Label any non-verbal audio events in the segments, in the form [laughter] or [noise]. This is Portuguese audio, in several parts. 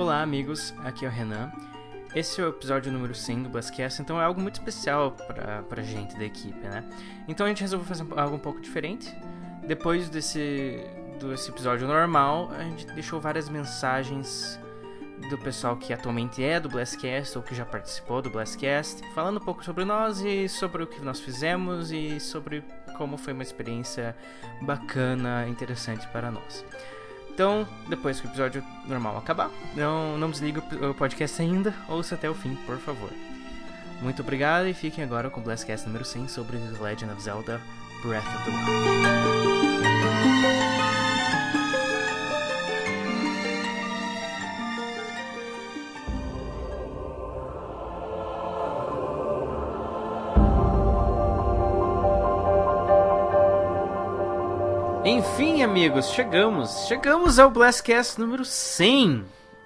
Olá, amigos, aqui é o Renan. Esse é o episódio número 100 do Blastcast, então é algo muito especial pra, pra gente da equipe, né? Então a gente resolveu fazer algo um pouco diferente. Depois desse, desse episódio normal, a gente deixou várias mensagens do pessoal que atualmente é do Blastcast ou que já participou do Blastcast, falando um pouco sobre nós e sobre o que nós fizemos e sobre como foi uma experiência bacana, interessante para nós. Então, depois que o episódio normal acabar, não, não desliga o podcast ainda, ouça até o fim, por favor. Muito obrigado e fiquem agora com o Blastcast número 100 sobre The Legend of Zelda Breath of the Wild. Amigos, chegamos. Chegamos ao Blastcast número 100.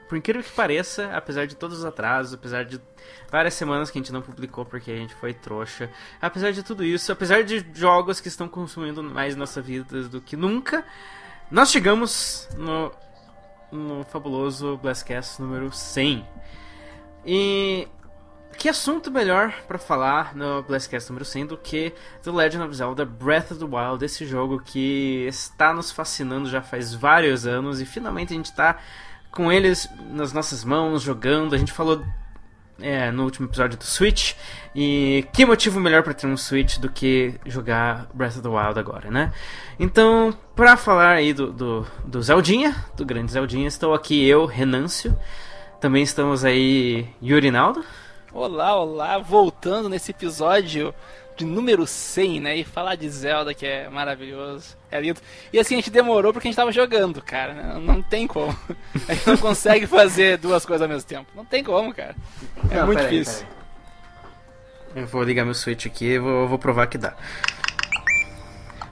Por incrível que pareça, apesar de todos os atrasos, apesar de várias semanas que a gente não publicou porque a gente foi trouxa, apesar de tudo isso, apesar de jogos que estão consumindo mais nossa vida do que nunca, nós chegamos no, no fabuloso Blastcast número 100. E que assunto melhor para falar no Blastcast número 100 do que The Legend of Zelda Breath of the Wild, esse jogo que está nos fascinando já faz vários anos e finalmente a gente está com eles nas nossas mãos, jogando. A gente falou é, no último episódio do Switch e que motivo melhor para ter um Switch do que jogar Breath of the Wild agora, né? Então, para falar aí do, do, do Zeldinha, do grande Zeldinha, estou aqui eu, Renâncio. Também estamos aí, Yuri Naldo. Olá, olá, voltando nesse episódio de número 100, né? E falar de Zelda, que é maravilhoso, é lindo. E assim, a gente demorou porque a gente tava jogando, cara. Né? Não tem como. A gente não consegue fazer duas coisas ao mesmo tempo. Não tem como, cara. É não, muito difícil. Aí, eu vou ligar meu Switch aqui e vou, vou provar que dá.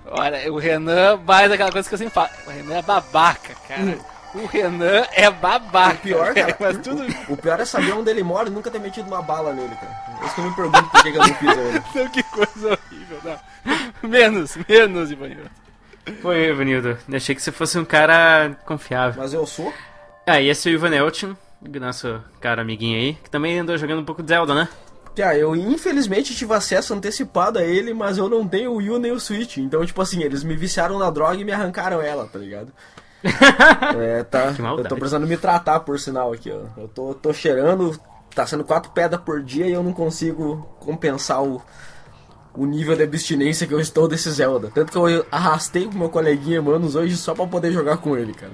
Olha, o Renan mais aquela coisa que eu sempre falo. O Renan é babaca, cara. Hum. O Renan é babaca. O pior, cara, [laughs] mas tudo... o, pior é saber onde ele mora e nunca ter metido uma bala nele, cara. É isso que eu me pergunto por que, eu não fiz ainda. [laughs] Não, que coisa horrível, não. Menos, menos, Ivanildo. Foi, Ivanildo. Achei que você fosse um cara confiável. Mas eu sou? Ah, e esse é o Ivan Elton, nosso cara amiguinho aí, que também andou jogando um pouco de Zelda, né? Pia, eu infelizmente tive acesso antecipado a ele, mas eu não tenho o Wii nem o Switch. Então, tipo assim, eles me viciaram na droga e me arrancaram ela, tá ligado? É, tá. Eu tô precisando me tratar, por sinal, aqui, ó. Eu tô, tô cheirando, tá sendo quatro pedras por dia e eu não consigo compensar o, o nível de abstinência que eu estou desse Zelda. Tanto que eu arrastei com meu coleguinha Manos hoje só pra poder jogar com ele, cara.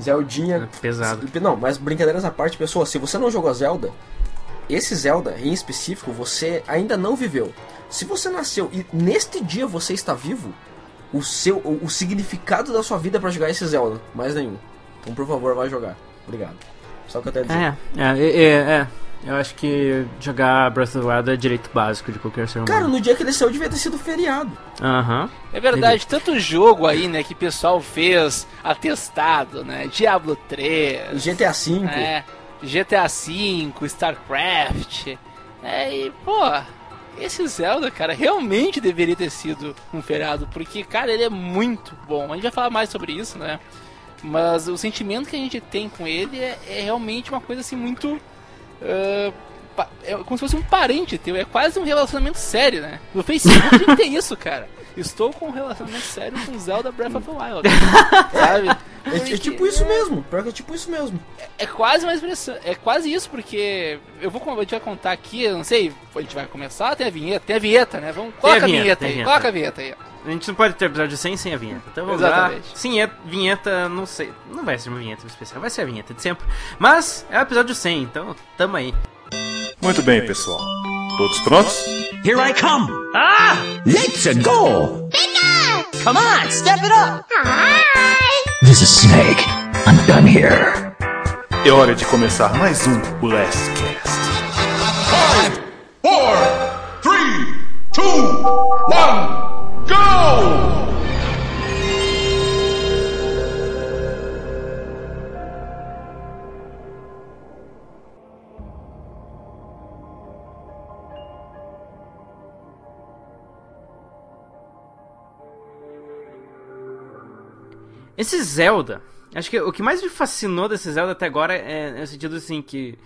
Zeldinha. É pesado. Não, mas brincadeiras à parte, pessoal, se você não jogou Zelda, esse Zelda em específico você ainda não viveu. Se você nasceu e neste dia você está vivo, o seu o, o significado da sua vida para jogar esse Zelda. Mais nenhum. Então, por favor, vai jogar. Obrigado. Só o que eu tenho a dizer. É, é, é, é. Eu acho que jogar Breath of the Wild é direito básico de qualquer ser humano. Cara, no dia que ele saiu devia ter sido feriado. Aham. Uhum. É verdade, tanto jogo aí, né, que o pessoal fez atestado, né? Diablo 3. GTA V. É, GTA V, StarCraft. É, e, pô, esse Zelda, cara, realmente deveria ter sido um feriado, porque, cara, ele é muito bom. A gente vai falar mais sobre isso, né? Mas o sentimento que a gente tem com ele é, é realmente uma coisa assim muito. Uh, é como se fosse um parente teu, é quase um relacionamento sério, né? No Facebook a gente tem isso, cara. Estou com um relacionamento sério com Zelda Breath of the Wild. [laughs] sabe? É, é, tipo isso mesmo. Pior que é tipo isso mesmo. É, é quase uma expressão. É quase isso, porque eu vou a gente vai contar aqui, eu não sei, a gente vai começar, tem a vinheta, tem a vinheta, né? Vamos, coloca a vinheta, a vinheta aí, vinheta. coloca a vinheta aí. A gente não pode ter episódio 100 sem a vinheta. Então vamos Exatamente. lá. Sim, é vinheta, não sei. Não vai ser uma vinheta especial, vai ser a vinheta de sempre. Mas é o episódio 100, então tamo aí. Muito bem, pessoal. Todos prontos? Here I come! Ah! Let's go! Bigger! Come on, step it up! Hi! This is Snake. I'm done here. É hora de começar mais um Blastcast. 5, 4, 3, 2, 1, go! Esse Zelda, Acho que o que mais me fascinou desse Zelda até agora é no sentido assim que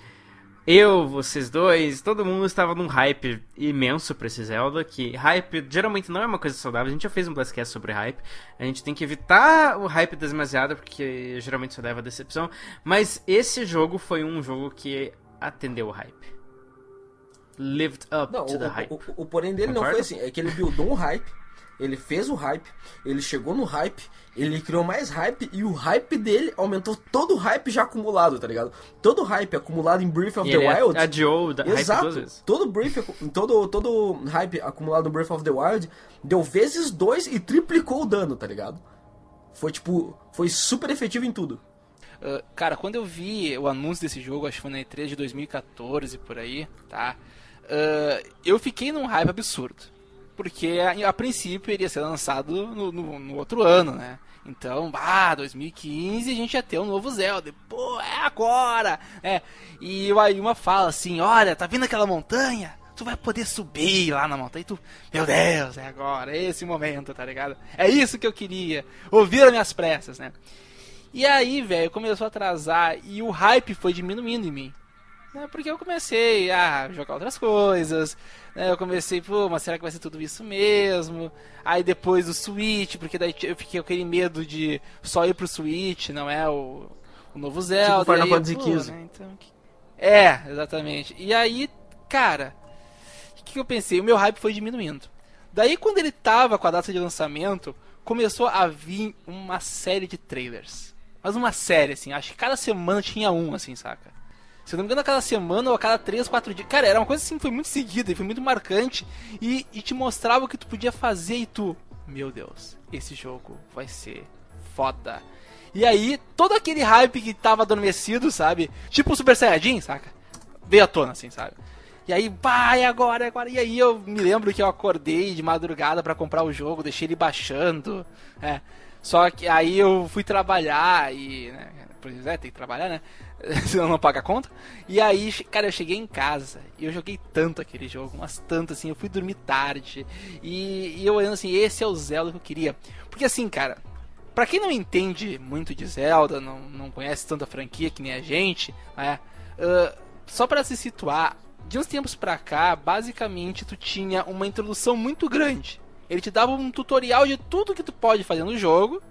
eu, vocês dois, todo mundo estava num hype imenso pra esse Zelda, que hype geralmente não é uma coisa saudável, a gente já fez um Blastcast sobre hype, a gente tem que evitar o hype demasiado, porque geralmente isso leva a decepção, mas esse jogo foi um jogo que atendeu o hype. Lived up não, to o, the hype. O, o, o porém dele Concorda? não foi assim, é que ele buildou um hype, ele fez o hype, ele chegou no hype, ele criou mais hype e o hype dele aumentou todo o hype já acumulado, tá ligado? Todo o hype acumulado em Breath of e the Wild. Adiou da Exato. Hype todo brief, todo todo hype acumulado no Breath of the Wild deu vezes dois e triplicou o dano, tá ligado? Foi tipo, foi super efetivo em tudo. Uh, cara, quando eu vi o anúncio desse jogo, acho que foi na E3 de 2014 por aí, tá? Uh, eu fiquei num hype absurdo porque a, a, princípio iria ser lançado no, no, no, outro ano, né? Então, ah, 2015 a gente ia ter um novo Zelda. Pô, é agora! É. E o Ayuma fala assim: olha, tá vindo aquela montanha? Tu vai poder subir lá na montanha e tu, meu Deus, é agora, é esse momento, tá ligado? É isso que eu queria, ouvir as minhas pressas, né? E aí, velho, começou a atrasar e o hype foi diminuindo em mim. Né? Porque eu comecei a jogar outras coisas, né? Eu comecei, pô, mas será que vai ser tudo isso mesmo? Aí depois do Switch, porque daí eu fiquei com aquele medo de só ir pro Switch, não é o, o novo Zelda. Tipo Final Fantasy XV. Né? Então, é, exatamente. E aí, cara, o que, que eu pensei? O meu hype foi diminuindo. Daí quando ele tava com a data de lançamento, começou a vir uma série de trailers. Mas uma série, assim, acho que cada semana tinha um, assim, saca? Se eu não me engano, a cada semana ou a cada 3, 4 dias. Cara, era uma coisa assim, foi muito seguida foi muito marcante. E, e te mostrava o que tu podia fazer e tu. Meu Deus, esse jogo vai ser foda. E aí, todo aquele hype que tava adormecido, sabe? Tipo o Super Saiyajin, saca? Veio à tona, assim, sabe? E aí, vai agora, agora. E aí eu me lembro que eu acordei de madrugada para comprar o jogo, deixei ele baixando. É. Só que aí eu fui trabalhar e. Né, pois é, tem que trabalhar, né? [laughs] senão não paga a conta. E aí, cara, eu cheguei em casa e eu joguei tanto aquele jogo, mas tanto assim, eu fui dormir tarde. E, e eu olhando assim, esse é o Zelda que eu queria. Porque assim, cara, para quem não entende muito de Zelda, não, não conhece tanta franquia que nem a gente, né? Uh, só para se situar, de uns tempos pra cá, basicamente tu tinha uma introdução muito grande. Ele te dava um tutorial de tudo que tu pode fazer no jogo.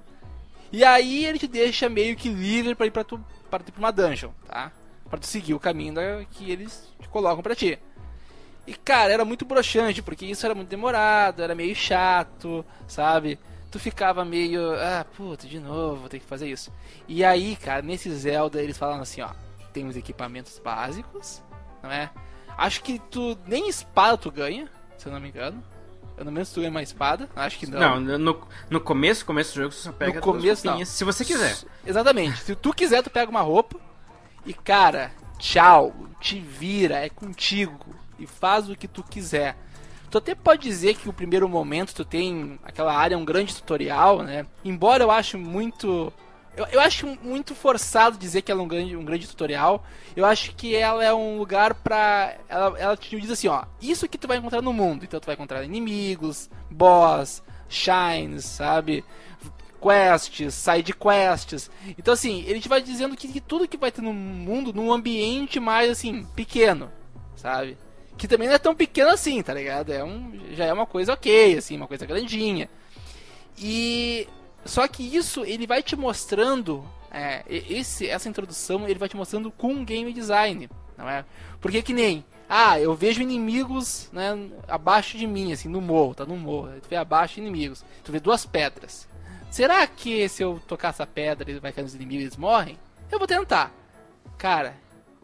E aí ele te deixa meio que livre para ir pra tu para tu pra uma dungeon, tá? Para tu seguir o caminho da, que eles te colocam para ti. E cara, era muito broxante, porque isso era muito demorado, era meio chato, sabe? Tu ficava meio, ah, puta, de novo, vou ter que fazer isso. E aí, cara, nesse Zelda eles falam assim, ó, tem os equipamentos básicos, não é? Acho que tu nem espada tu ganha, se eu não me engano. Eu não se tu ganha uma espada, acho que não. Não, no, no começo, começo do jogo você só pega no começo, não. se você quiser. Exatamente. se tu quiser, tu pega uma roupa e, cara, tchau, te vira, é contigo e faz o que tu quiser. Tu até pode dizer que o primeiro momento tu tem aquela área um grande tutorial, né? Embora eu acho muito eu, eu acho muito forçado dizer que ela é um grande, um grande tutorial. Eu acho que ela é um lugar pra. Ela, ela te diz assim, ó. Isso que tu vai encontrar no mundo. Então tu vai encontrar inimigos, boss, shines, sabe? Quests, side quests. Então assim, ele te vai dizendo que, que tudo que vai ter no mundo, num ambiente mais assim, pequeno, sabe? Que também não é tão pequeno assim, tá ligado? É um, já é uma coisa ok, assim, uma coisa grandinha. E só que isso ele vai te mostrando é, esse, essa introdução ele vai te mostrando com game design, não é? Porque que nem ah, eu vejo inimigos né, abaixo de mim, assim, no morro, tá no morro. Tu vê abaixo inimigos. Tu vê duas pedras. Será que se eu tocar essa pedra ele vai cair nos inimigos e eles morrem? Eu vou tentar. Cara,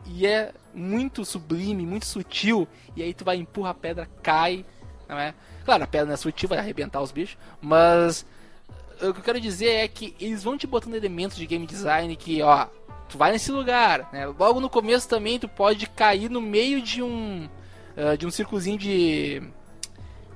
e é muito sublime, muito sutil. E aí tu vai empurra a pedra, cai, não é? Claro, a pedra não é sutil, vai arrebentar os bichos, mas o que eu quero dizer é que eles vão te botando elementos de game design que, ó, tu vai nesse lugar, né? Logo no começo também tu pode cair no meio de um uh, de um círculozinho de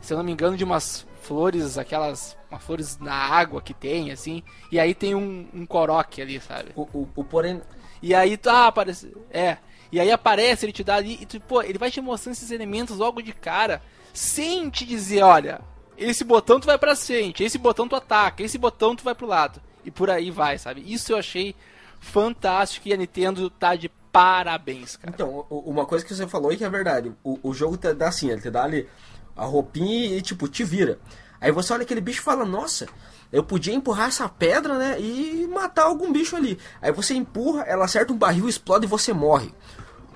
se eu não me engano de umas flores, aquelas uma flores na água que tem assim, e aí tem um, um coroque ali, sabe? O, o, o porém e aí tu ah, aparece, é, e aí aparece, ele te dá ali, e tu, pô, ele vai te mostrando esses elementos logo de cara, sem te dizer, olha, esse botão tu vai pra frente, esse botão tu ataca, esse botão tu vai pro lado. e por aí vai, sabe? Isso eu achei fantástico e a Nintendo tá de parabéns, cara. Então, uma coisa que você falou e que é verdade, o, o jogo te dá assim, ele te dá ali a roupinha e, tipo, te vira. Aí você olha aquele bicho e fala, nossa, eu podia empurrar essa pedra, né, e matar algum bicho ali. Aí você empurra, ela acerta um barril, explode e você morre.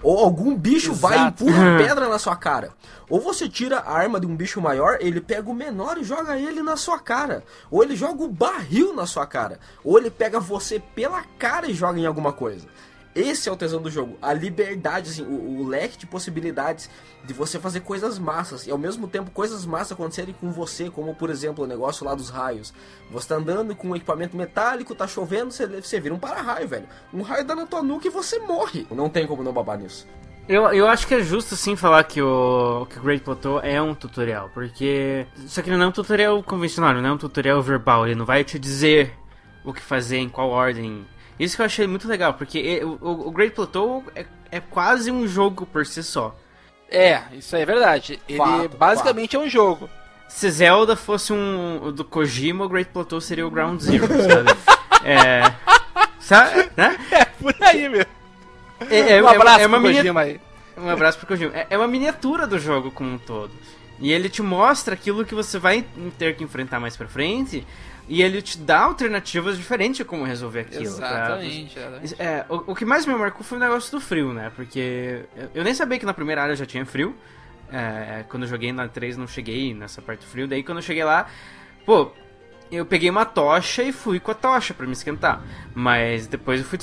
Ou algum bicho Exato. vai e empurra pedra na sua cara. Ou você tira a arma de um bicho maior, ele pega o menor e joga ele na sua cara. Ou ele joga o barril na sua cara. Ou ele pega você pela cara e joga em alguma coisa. Esse é o tesão do jogo. A liberdade, assim, o, o, leque de possibilidades de você fazer coisas massas. E ao mesmo tempo coisas massas acontecerem com você, como por exemplo o negócio lá dos raios. Você tá andando com um equipamento metálico, tá chovendo, você, você vira um para-raio, velho. Um raio dá na tua nuca e você morre. Não tem como não babar nisso. Eu, eu acho que é justo sim falar que o, que o Great Plateau é um tutorial, porque. Só que não é um tutorial convencional, não é um tutorial verbal, ele não vai te dizer o que fazer, em qual ordem isso que eu achei muito legal, porque o, Great Plateau é, é, quase um jogo por si só. É, isso é verdade. Ele fato, basicamente fato. é um jogo. Se Zelda fosse um do Kojima, o Great Plateau seria o Ground Zero, sabe? [laughs] é. Sabe? Né? [laughs] É, por aí mesmo. É, é, um abraço é uma, é pro Kojima aí. Um abraço pro Kojima. É, é uma miniatura do jogo como um todo. E ele te mostra aquilo que você vai ter que enfrentar mais pra frente. E ele te dá alternativas diferentes de como resolver aquilo. Exatamente. Pra... É, o, o, que mais me marcou foi o negócio do frio, né? Porque eu nem sabia que na primeira área já tinha frio. É, quando eu joguei na 3 não cheguei nessa parte do frio. Daí quando eu cheguei lá, pô, eu peguei uma tocha e fui com a tocha para me esquentar. Mas depois eu fui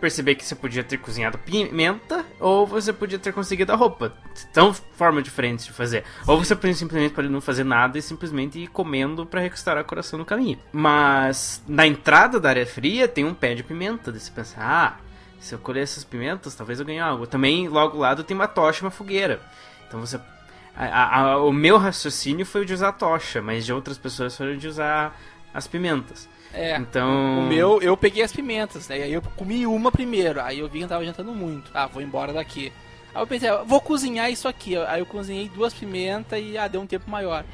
perceber que você podia ter cozinhado pimenta ou você podia ter conseguido a roupa. São formas diferentes de fazer. Ou você simplesmente pode não fazer nada e simplesmente ir comendo para restaurar o coração no caminho. Mas na entrada da área fria tem um pé de pimenta. Daí você pensa, ah, se eu colher essas pimentas, talvez eu ganhe algo. Também logo ao lado tem uma tocha e uma fogueira. Então você a, a, o meu raciocínio foi o de usar a tocha, mas de outras pessoas foi o de usar as pimentas. É. Então. O meu, eu peguei as pimentas, né? Aí eu comi uma primeiro. Aí eu vi que tava jantando muito. Ah, vou embora daqui. Aí eu pensei, vou cozinhar isso aqui. Aí eu cozinhei duas pimentas e ah, deu um tempo maior.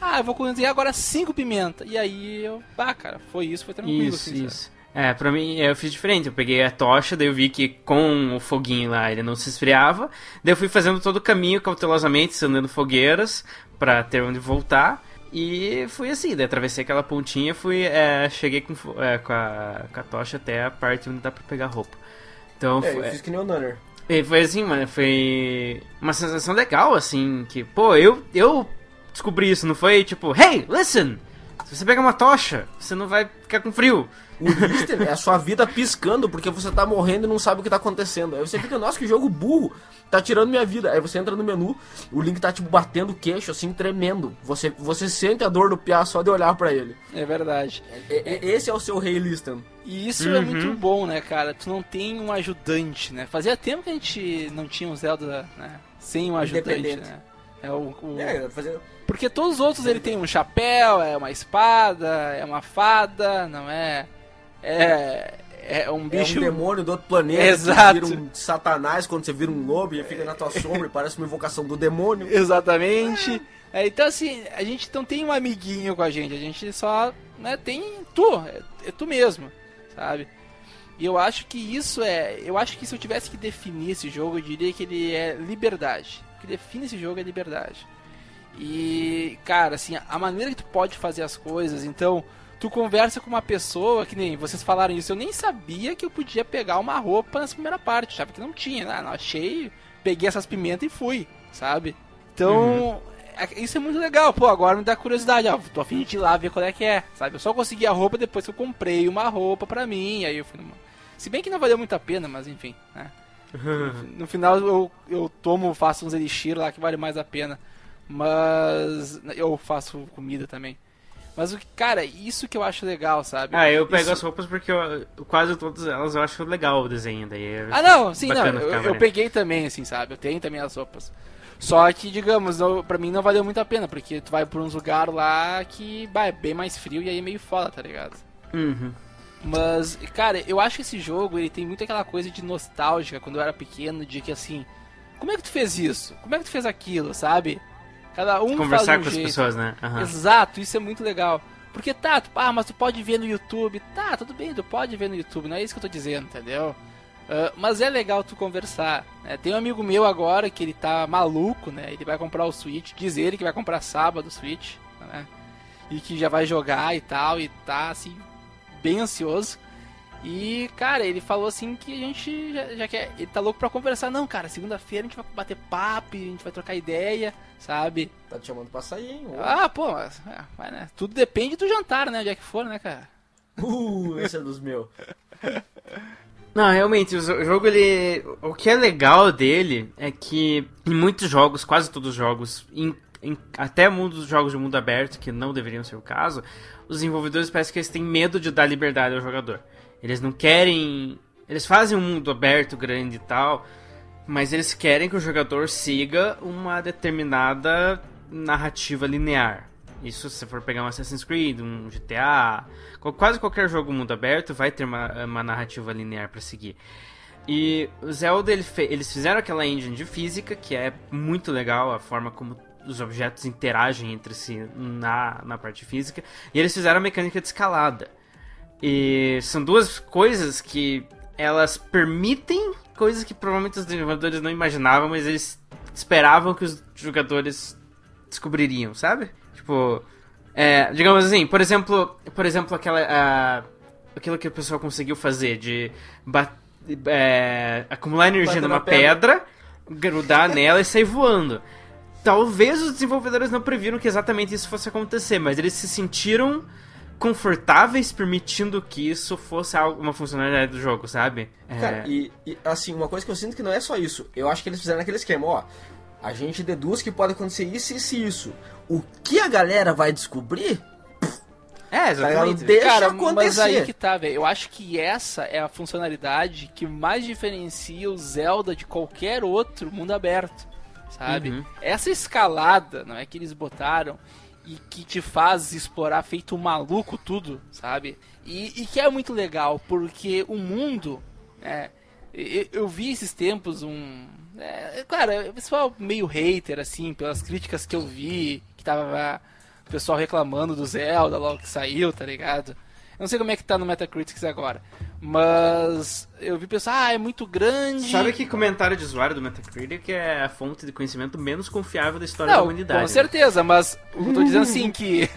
Ah, eu vou cozinhar agora cinco pimentas. E aí eu. Ah, cara, foi isso, foi tranquilo. Isso, assim, isso. É, pra mim eu fiz diferente. Eu peguei a tocha, daí eu vi que com o foguinho lá ele não se esfriava. Daí eu fui fazendo todo o caminho cautelosamente, acendendo fogueiras para ter onde voltar. E fui assim, daí atravessei aquela pontinha, fui, é, cheguei com, é, com, a, com a tocha até a parte onde dá pra pegar roupa. Então, é, foi, eu fiz que nem o Nunner. E foi assim, mano, foi uma sensação legal, assim, que, pô, eu, eu descobri isso, não foi tipo, hey, listen, se você pegar uma tocha, você não vai ficar com frio. O Lister é a sua vida piscando porque você tá morrendo e não sabe o que tá acontecendo. Aí você fica, nossa, que jogo burro, tá tirando minha vida. Aí você entra no menu, o Link tá tipo batendo o queixo, assim, tremendo. Você, você sente a dor do piá só de olhar para ele. É verdade. É, é, esse é o seu rei Liston. E isso é uhum. é muito bom, né, cara? Tu não tem um ajudante, né? Fazia tempo que a gente não tinha um Zelda né? sem um ajudante, né? É o, o... É, fazia... Porque todos os outros ele tem um chapéu, é uma espada, é uma fada, não é? É, é um bicho. É um demônio do outro planeta. Exato. vira um satanás quando você vira um lobo e fica na tua sombra e parece uma invocação do demônio. Exatamente. É, então, assim, a gente não tem um amiguinho com a gente, a gente só né, tem tu, é, é tu mesmo, sabe? E eu acho que isso é. Eu acho que se eu tivesse que definir esse jogo, eu diria que ele é liberdade. O que define esse jogo é liberdade. E, cara, assim, a maneira que tu pode fazer as coisas, então tu conversa com uma pessoa, que nem vocês falaram isso, eu nem sabia que eu podia pegar uma roupa nessa primeira parte, sabe? Que não tinha, né? Não, achei, peguei essas pimentas e fui, sabe? Então, uhum. É, isso é muito legal, pô, agora me dá curiosidade, ó, tô afim de ir lá ver qual é que é, sabe? Eu só consegui a roupa depois que eu comprei uma roupa pra mim, aí eu fui numa... Se bem que não valeu muito a pena, mas enfim, né? [laughs] no final eu, eu tomo, faço uns elixir lá que vale mais a pena. Mas eu faço comida também. Mas, cara, isso que eu acho legal, sabe? Ah, eu pego isso... as roupas porque eu, quase todas elas eu acho legal o desenho. Daí é ah, não, sim, não. Eu, eu, peguei também, assim, sabe? Eu tenho também as roupas. Só que, digamos, não, pra mim não valeu muito a pena, porque tu vai por uns lugares lá que bah, é bem mais frio e aí é meio foda, tá ligado? Uhum. Mas, cara, eu acho que esse jogo ele tem muito aquela coisa de nostálgica quando eu era pequeno, de que assim, como é que tu fez isso? Como é que tu fez aquilo, sabe? Cada um Conversar um com jeito. as pessoas, né? Uhum. Exato, isso é muito legal. Porque tá, tu, ah, mas tu pode ver no YouTube. Tá, tudo bem, tu pode ver no YouTube, não é isso que eu tô dizendo, entendeu? Uh, mas é legal tu conversar. Né? Tem um amigo meu agora que ele tá maluco, né? Ele vai comprar o Switch, diz ele que vai comprar sábado o Switch, né? E que já vai jogar e tal, e tá assim, bem ansioso. E, cara, ele falou assim que a gente já, já quer. Ele tá louco pra conversar. Não, cara, segunda-feira a gente vai bater papo, a gente vai trocar ideia, sabe? Tá te chamando pra sair, hein? Ah, pô, mas, é, mas, né? Tudo depende do jantar, né? Onde é que for, né, cara? Uh, esse é dos meus. [laughs] Não, realmente, o jogo ele. O que é legal dele é que em muitos jogos, quase todos os jogos, em, em, até muitos jogos de mundo aberto, que não deveriam ser o caso, os desenvolvedores parecem que eles têm medo de dar liberdade ao jogador. Eles não querem. Eles fazem um mundo aberto, grande e tal, mas eles querem que o jogador siga uma determinada narrativa linear. Isso se for pegar um Assassin's Creed, um GTA, quase qualquer jogo mundo aberto vai ter uma, uma narrativa linear para seguir. E o Zelda, ele eles fizeram aquela engine de física, que é muito legal, a forma como os objetos interagem entre si na, na parte física, e eles fizeram a mecânica de escalada. E são duas coisas que elas permitem coisas que provavelmente os desenvolvedores não imaginavam, mas eles esperavam que os jogadores descobririam, sabe? Tipo, é, digamos assim, por exemplo, por exemplo aquela, uh, aquilo que o pessoal conseguiu fazer de é, acumular energia numa pedra, pedra, grudar [laughs] nela e sair voando. Talvez os desenvolvedores não previram que exatamente isso fosse acontecer, mas eles se sentiram confortáveis permitindo que isso fosse uma funcionalidade do jogo, sabe? É... Cara, e, e, assim, uma coisa que eu sinto que não é só isso. Eu acho que eles fizeram aquele esquema, ó. A gente deduz que pode acontecer isso, isso e isso. O que a galera vai descobrir? É, exatamente. Deixa Cara, acontecer. mas aí que tá, velho. Eu acho que essa é a funcionalidade que mais diferencia o Zelda de qualquer outro mundo aberto, sabe? Uhum. Essa escalada, não é que eles botaram, e que te faz explorar feito maluco tudo, sabe? E, e que é muito legal, porque o mundo, é, eu, eu, vi esses tempos um. É, claro, o pessoal meio hater, assim, pelas críticas que eu vi, que tava o pessoal reclamando do Zelda logo que saiu, tá ligado? Eu não sei como é que tá no Metacritic agora. Mas eu vi pensar, ah, é muito grande. Sabe que comentário de usuário do Metacritic é a fonte de conhecimento menos confiável da história não, da humanidade. Com né? certeza, mas eu tô dizendo assim [laughs] que.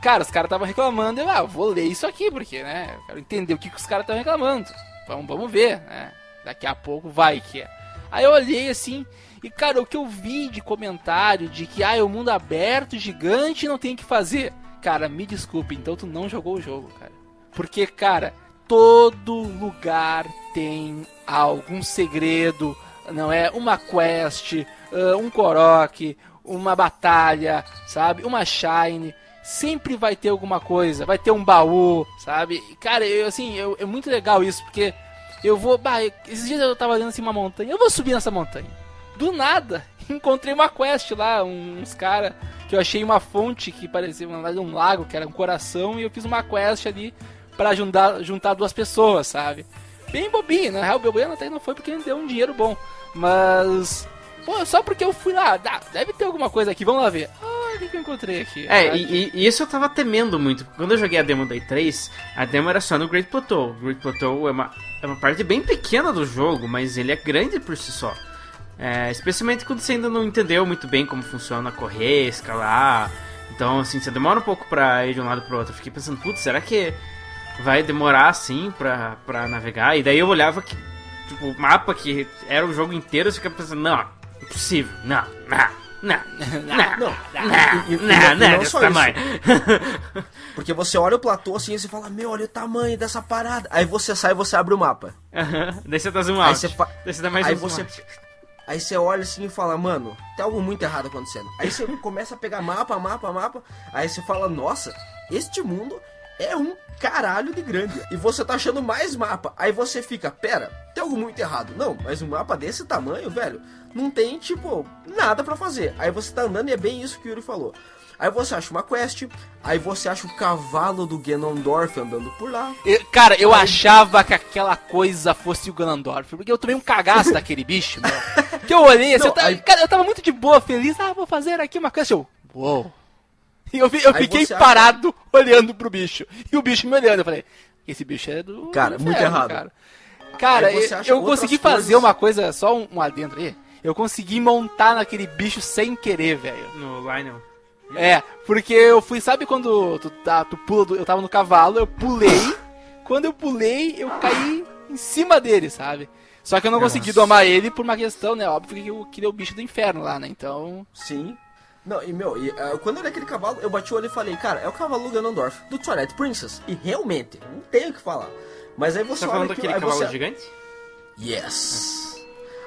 Cara, os caras estavam reclamando, eu ah, vou ler isso aqui, porque, né? Eu quero entender o que, que os caras estão reclamando. Vamos, vamos ver, né? Daqui a pouco vai que é. Aí eu olhei assim, e cara, o que eu vi de comentário de que ah, é o um mundo aberto, gigante, não tem o que fazer. Cara, me desculpe, então tu não jogou o jogo, cara. Porque, cara, todo lugar tem algum segredo, não é? Uma quest, uh, um Korok, uma batalha, sabe? Uma Shine. Sempre vai ter alguma coisa, vai ter um baú, sabe? Cara, eu, assim, eu, é muito legal isso, porque eu vou. Bah, esses dias eu tava olhando assim uma montanha, eu vou subir nessa montanha. Do nada, [laughs] encontrei uma quest lá, uns caras que eu achei uma fonte que parecia um lago, que era um coração, e eu fiz uma quest ali para juntar, juntar duas pessoas, sabe? Bem bobinho, na real, o até não foi porque ele deu um dinheiro bom, mas. Pô, só porque eu fui lá, deve ter alguma coisa aqui, vamos lá ver. Ah, o que, que eu encontrei aqui? É, e, e, isso eu tava temendo muito. Quando eu joguei a demo da E3, a demo era só no Great Plateau. O Great Plateau é uma, é uma parte bem pequena do jogo, mas ele é grande por si só. É, especialmente quando você ainda não entendeu muito bem como funciona correr, escalar. Então, assim, você demora um pouco pra ir de um lado pro outro. Eu fiquei pensando, putz, será que vai demorar assim pra, pra navegar? E daí eu olhava que, tipo, o mapa que era o jogo inteiro, eu ficava pensando, não, impossível, não, não. Não, [laughs] não, não, não, não, não, só tamanho. [laughs] Porque você olha o platô assim e você fala, meu, olha o tamanho dessa parada. Aí você sai e você abre o mapa. Daí você dá zoom out. Aí você, fa... Daí você dá mais aí você... Aí você olha assim e fala, mano, tem algo muito errado acontecendo. Aí você [laughs] começa a pegar mapa, mapa, mapa. Aí você fala, nossa, este mundo é um caralho de grande. E você tá achando mais mapa. Aí você fica, pera, tem algo muito errado. Não, mas um mapa desse tamanho, velho, não tem, tipo, nada para fazer. Aí você tá andando e é bem isso que o Yuri falou. Aí você acha uma quest, aí você acha o cavalo do Ganondorf andando por lá. cara, eu aí... achava que aquela coisa fosse o Ganondorf, porque eu tomei um cagaço [laughs] daquele bicho, meu. Que eu olhei assim, Não, eu, tava, aí... cara, eu tava muito de boa, feliz, ah, vou fazer aqui uma quest. Eu, uou. E [laughs] eu, eu fiquei parado acha... olhando pro bicho. E o bicho me olhando. Eu falei, esse bicho é do. Cara, do muito errado. Cara, cara eu, eu consegui fazer uma coisa, só um, um adentro aí. Eu consegui montar naquele bicho sem querer, velho. No Lionel. É, porque eu fui, sabe quando tu, tá, tu pula, do, eu tava no cavalo, eu pulei. [laughs] quando eu pulei, eu caí em cima dele, sabe? Só que eu não Nossa. consegui domar ele por uma questão, né? Óbvio que eu queria o bicho do inferno lá, né? Então. Sim. Não, e meu, e, uh, quando eu olhei aquele cavalo, eu bati o olho e falei, cara, é o cavalo Ganondorf, do Twilight Princess. E realmente, não tenho o que falar. Mas aí você, você tá falando daquele cavalo você... gigante? Yes.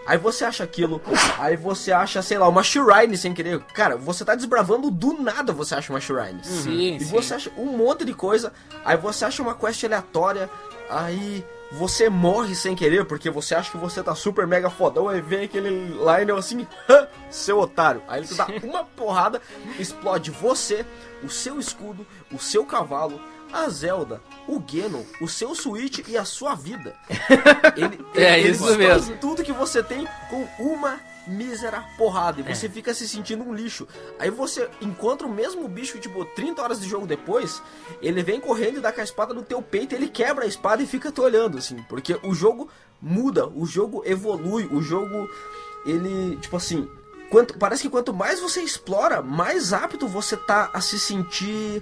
Aí você acha aquilo, aí você acha, sei lá, uma Shrine sem querer. Cara, você tá desbravando do nada, você acha uma Shrine. Sim, e sim. você acha um monte de coisa, aí você acha uma quest aleatória, aí você morre sem querer, porque você acha que você tá super mega fodão, aí vem aquele Lionel assim, seu otário. Aí ele te dá [laughs] uma porrada, explode você, o seu escudo, o seu cavalo, a Zelda, o Geno, o seu Switch e a sua vida. [laughs] Ele, é ele isso mesmo. Tudo que você tem com uma mísera porrada. E você é. fica se sentindo um lixo. Aí você encontra o mesmo bicho, tipo, 30 horas de jogo depois, ele vem correndo e dá com a espada no teu peito, ele quebra a espada e fica te olhando, assim. Porque o jogo muda, o jogo evolui, o jogo, ele, tipo assim... Quanto, parece que quanto mais você explora, mais apto você tá a se sentir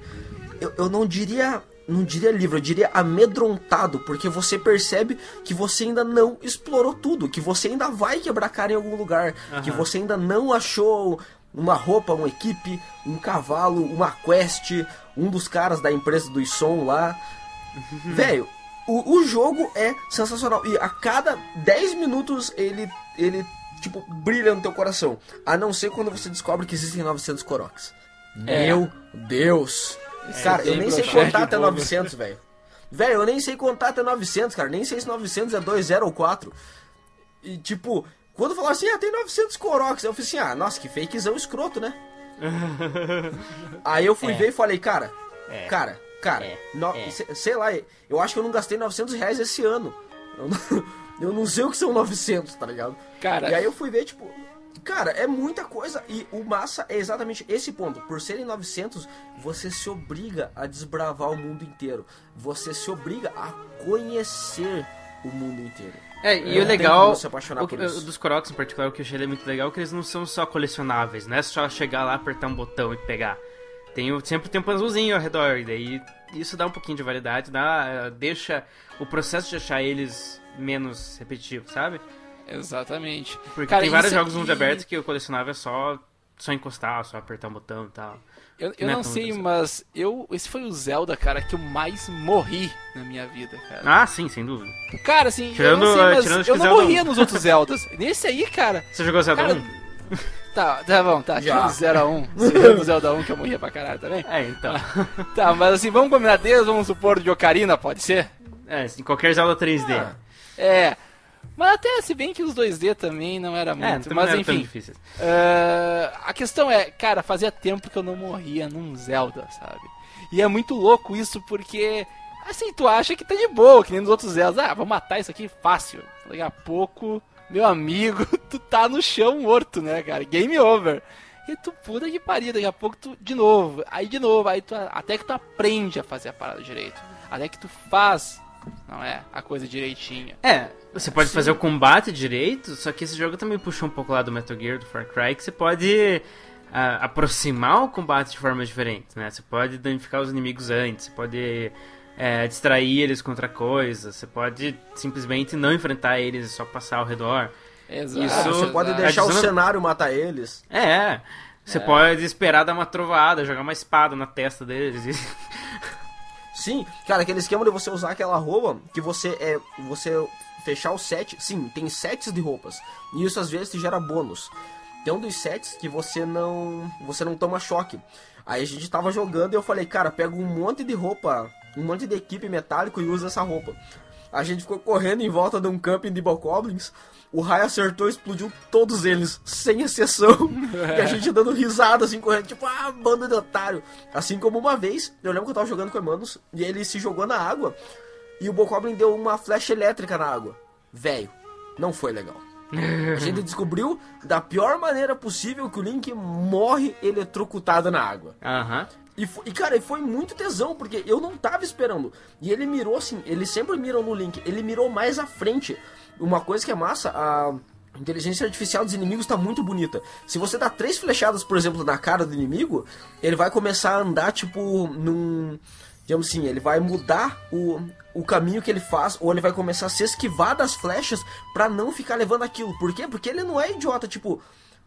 eu, eu não diria não diria livre, eu diria amedrontado, porque você percebe que você ainda não explorou tudo, que você ainda vai quebrar cara em algum lugar, uhum. que você ainda não achou uma roupa, uma equipe, um cavalo, uma quest, um dos caras da empresa do som lá. Uhum. [laughs] Velho, o, o jogo é sensacional e a cada 10 minutos ele ele tipo brilha no teu coração, a não ser quando você descobre que existem 900 Koroks. É. Meu Deus. É, cara, eu nem sei contar até 900, velho. Velho, eu nem sei contar até 900, cara. Nem sei se 900 é 2, 0 ou 4. E, tipo, quando falaram assim, ah, tem 900 Koroks, eu falei assim, ah, nossa, que fakezão escroto, né? [laughs] Aí eu fui é. ver e falei, cara, é. cara, cara, é. no, é. sei lá, eu acho que eu não gastei 900 reais esse ano. Eu não, [laughs] eu não sei o que são 900, tá ligado? Cara. E aí eu fui ver, tipo, Cara, é muita coisa e o massa é exatamente esse ponto. Por serem 900, você se obriga a desbravar o mundo inteiro. Você se obriga a conhecer o mundo inteiro. É, e é, o legal se apaixonar o, por isso. dos Koroks em particular, o que eu achei muito legal é que eles não são só colecionáveis, não é só chegar lá, apertar um botão e pegar. Tem, sempre tem um puzzlezinho ao redor, e daí isso dá um pouquinho de variedade, dá, deixa o processo de achar eles menos repetitivo, sabe? Exatamente. Porque Cara, tem vários jogos mundo aberto que eu colecionava é só, só encostar, só apertar um botão e tal. Eu, eu não, não sei, mas eu esse foi o Zelda, cara, que eu mais morri na minha vida, cara. Ah, sim, sem dúvida. Cara, assim, tirando, eu não, sei, mas eu não Zelda morria 1. nos outros Zeldas. [laughs] Nesse aí, cara... Você jogou Zelda cara, 1? [laughs] Tá, tá bom, tá. Tirando 0 a 1. Tirando Zelda [laughs] 1, que eu morria pra caralho também. É, então. tá, mas assim, vamos combinar deles, vamos supor de Ocarina, pode ser? É, em qualquer Zelda 3D. Ah, é... Mas até se bem que os 2D também não era é, muito. É, mas era enfim. Uh, a questão é, cara, fazia tempo que eu não morria num Zelda, sabe? E é muito louco isso porque. Assim, tu acha que tá de boa, que nem nos outros Zeldas. Ah, vou matar isso aqui fácil. Daqui a pouco, meu amigo, [laughs] tu tá no chão morto, né, cara? Game over. E tu, puta que pariu, daqui a pouco tu, de novo, aí de novo, aí tu, até que tu aprende a fazer a parada direito. Até que tu faz não é a coisa direitinha. É, você pode Sim. fazer o combate direito, só que esse jogo também puxa um pouco lá do Metal Gear, do Far Cry, que você pode uh, aproximar o combate de formas diferentes, né? Você pode danificar os inimigos antes, você pode é, distrair eles contra coisas, você pode simplesmente não enfrentar eles e só passar ao redor. Exato. Isso, você pode deixar o cenário matar eles. É, você é. pode esperar dar uma trovada, jogar uma espada na testa deles. [laughs] Sim, cara, aquele esquema de você usar aquela roupa que você é. Você fechar o set. Sim, tem sets de roupas. E isso às vezes te gera bônus. Tem um dos sets que você não. Você não toma choque. Aí a gente tava jogando e eu falei, cara, pega um monte de roupa, um monte de equipe metálico e usa essa roupa. A gente ficou correndo em volta de um camping de Bokoblins. O raio acertou e explodiu todos eles, sem exceção. [laughs] e a gente dando risada, assim, correndo, tipo, ah, banda de otário. Assim como uma vez, eu lembro que eu tava jogando com o Emanos, e ele se jogou na água, e o Bokoblin deu uma flecha elétrica na água. Velho, não foi legal. A gente [laughs] descobriu da pior maneira possível que o Link morre eletrocutado na água. Aham. E, e, cara, foi muito tesão, porque eu não tava esperando. E ele mirou assim, ele sempre mira no Link, ele mirou mais à frente. Uma coisa que é massa, a inteligência artificial dos inimigos tá muito bonita. Se você dá três flechadas, por exemplo, na cara do inimigo, ele vai começar a andar, tipo, num. Digamos assim, ele vai mudar o, o caminho que ele faz, ou ele vai começar a se esquivar das flechas para não ficar levando aquilo. Por quê? Porque ele não é idiota, tipo,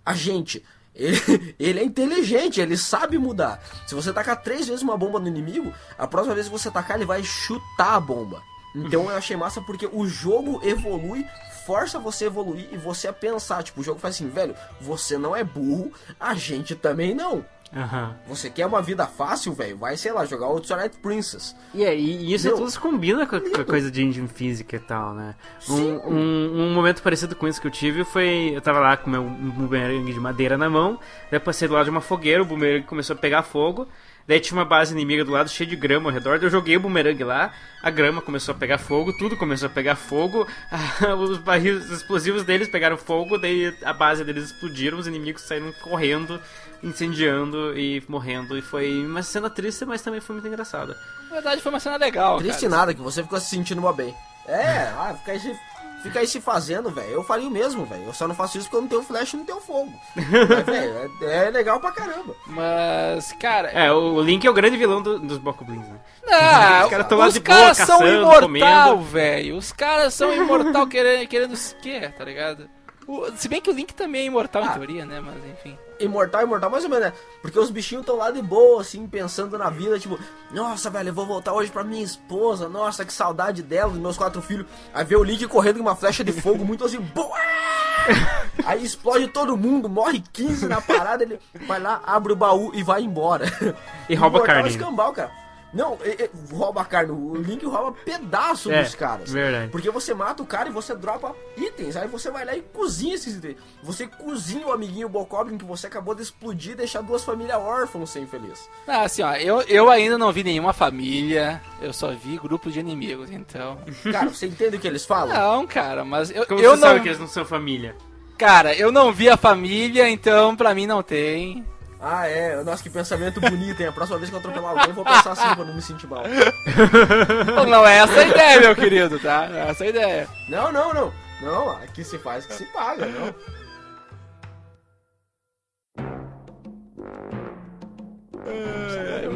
a gente. Ele, [laughs] ele, é inteligente, ele sabe mudar. Se você tacar três vezes uma bomba no inimigo, a próxima vez que você tacar, ele vai chutar a bomba. Então eu achei massa porque o jogo evolui, força você a evoluir e você a pensar. Tipo, o jogo faz assim, velho, você não é burro, a gente também não. Uhum. Você quer uma vida fácil, velho? Vai, sei lá, jogar o Twilight Princess. E, é, e isso Meu, tudo se combina com a, com a, coisa de engine física e tal, né? Um, um, um, momento parecido com isso que eu tive foi... Eu tava lá com meu boomerang de madeira na mão, daí passei do lado de uma fogueira, o boomerang começou a pegar fogo, Daí tinha uma base inimiga do lado cheia de grama ao redor. Eu joguei o bumerangue lá, a grama começou a pegar fogo, tudo começou a pegar fogo. [laughs] os barris explosivos deles pegaram fogo, daí a base deles explodiram, os inimigos saíram correndo incendiando e morrendo. E foi uma cena triste, mas também foi muito engraçada. Na verdade, foi uma cena legal. Triste cara. nada, que você ficou se sentindo uma bem. É, ah, fica aí, fica aí se fazendo, velho. Eu faria o mesmo, velho. Eu só não faço isso porque eu não tenho flash e não tenho fogo. [laughs] Mas, velho, é, é, legal pra caramba. Mas, cara. É, o Link é o grande vilão do, dos Bokoblins, né? Não, os caras lá de boa, são caçando, imortal, velho. Os caras são imortal querendo, querendo o quê, tá ligado? O, se bem que o Link também é imortal ah, em teoria, né? Mas enfim. Imortal, imortal, mais ou menos, né? Porque os bichinhos estão lá de boa, assim, pensando na vida, tipo, nossa, velho, eu vou voltar hoje pra minha esposa, nossa, que saudade dela, dos meus quatro filhos. Aí vê o Link correndo com uma flecha de fogo muito assim, [laughs] boa! Aí explode todo mundo, morre 15 na parada, ele vai lá, abre o baú e vai embora. E rouba carne. É escambau, cara. Não, rouba carne. O Link rouba pedaço é, dos caras. Verdade. Porque você mata o cara e você dropa itens. Aí você vai lá e cozinha esses itens. Você cozinha o amiguinho Bokoblin que você acabou de explodir e deixar duas famílias órfãos sem feliz. Ah, assim, ó, eu, eu ainda não vi nenhuma família. Eu só vi grupos de inimigos, então. Cara, você entende o que eles falam? Não, cara, mas eu. Como eu você não... sabe que eles não são família? Cara, eu não vi a família, então pra mim não tem. Ah, é. Nossa, que pensamento bonito, hein? A próxima vez que eu atropelar alguém, eu vou pensar assim pra não me sentir mal. Não é essa a ideia, meu querido, tá? É essa a ideia. Não, não, não. Não, aqui se faz que se paga, não.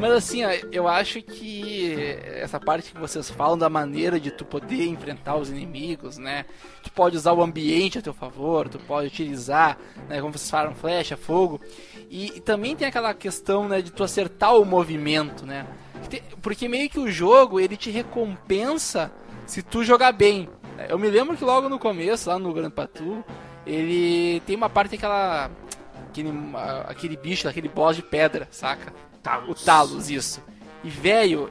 Mas assim, eu acho que essa parte que vocês falam da maneira de tu poder enfrentar os inimigos, né? Tu pode usar o ambiente a teu favor, tu pode utilizar, né, como vocês falaram, flecha, fogo. E, e também tem aquela questão, né, de tu acertar o movimento, né? Porque meio que o jogo, ele te recompensa se tu jogar bem. Eu me lembro que logo no começo, lá no Grand Patu, ele tem uma parte aquela aquele, aquele bicho, aquele boss de pedra, saca? Talos. O Talos, isso. E, velho,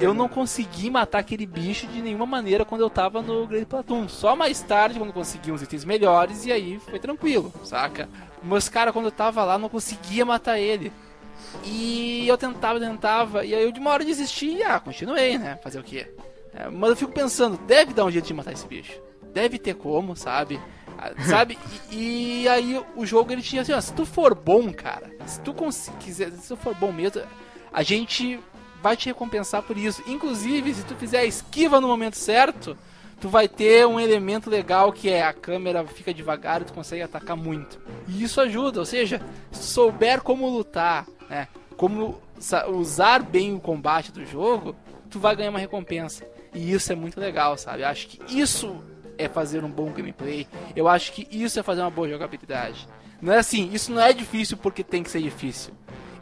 eu não consegui matar aquele bicho de nenhuma maneira quando eu tava no Great Platoon. Só mais tarde, quando consegui uns itens melhores, e aí foi tranquilo, saca? Mas, cara, quando eu tava lá, não conseguia matar ele. E eu tentava, tentava, e aí eu de uma hora desisti e, ah, continuei, né? Fazer o quê? É, mas eu fico pensando, deve dar um jeito de matar esse bicho. Deve ter como, sabe? Sabe? E, e, aí o jogo ele tinha assim, ó, se tu for bom, cara, se tu quiser, se tu for bom mesmo, a gente vai te recompensar por isso. Inclusive, se tu fizer a esquiva no momento certo, tu vai ter um elemento legal que é a câmera fica devagar e tu consegue atacar muito. E isso ajuda, ou seja, se tu souber como lutar, né, como usar bem o combate do jogo, tu vai ganhar uma recompensa. E isso é muito legal, sabe? Acho que isso é fazer um bom gameplay. Eu acho que isso é fazer uma boa jogabilidade. Não é assim, isso não é difícil porque tem que ser difícil.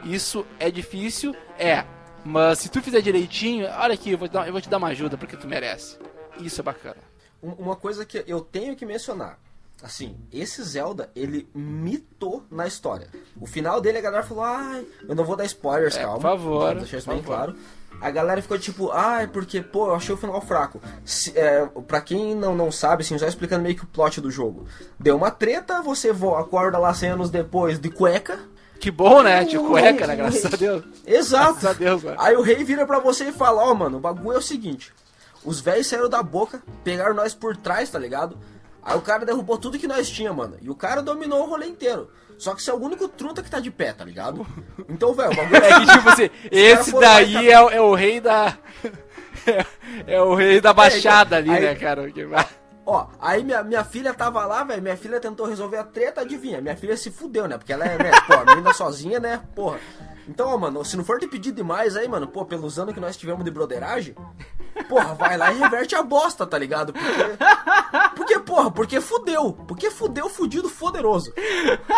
Isso é difícil, é. Mas se tu fizer direitinho, olha aqui, eu vou te dar, eu vou te dar uma ajuda porque tu merece. Isso é bacana. Uma coisa que eu tenho que mencionar. Assim, esse Zelda, ele mitou na história. O final dele, a galera falou, ai, eu não vou dar spoilers, é, calma. Por favor. deixar isso bem claro a galera ficou tipo, ah, é porque, pô, eu achei o final fraco. Se, é, pra quem não, não sabe, assim, já explicando meio que o plot do jogo. Deu uma treta, você acorda lá 100 anos depois de cueca. Que bom, né? De cueca, né? Graças a Deus. Exato. Graças a Deus, mano. Aí o rei vira pra você e fala, ó, oh, mano, o bagulho é o seguinte. Os velhos saíram da boca, pegaram nós por trás, tá ligado? Aí o cara derrubou tudo que nós tinha, mano. E o cara dominou o rolê inteiro. Só que você é o único truta que tá de pé, tá ligado? Então, velho, o [laughs] bagulho é que, tipo assim, [laughs] esse daí é, [laughs] é, o rei da. É, é, o rei da baixada é, ali, aí, né, cara? Ó, aí minha, minha filha tava lá, velho. Minha filha tentou resolver a treta, adivinha? Minha filha se fudeu, né? Porque ela é, né, pô, a menina sozinha, né? Porra. Então, ó, mano, se não for te pedir demais aí, mano, pô, pelos anos que nós tivemos de broderagem, porra, vai lá e reverte a bosta, tá ligado? Porque, porque porra, porque fudeu. Porque fudeu, fudido, foderoso.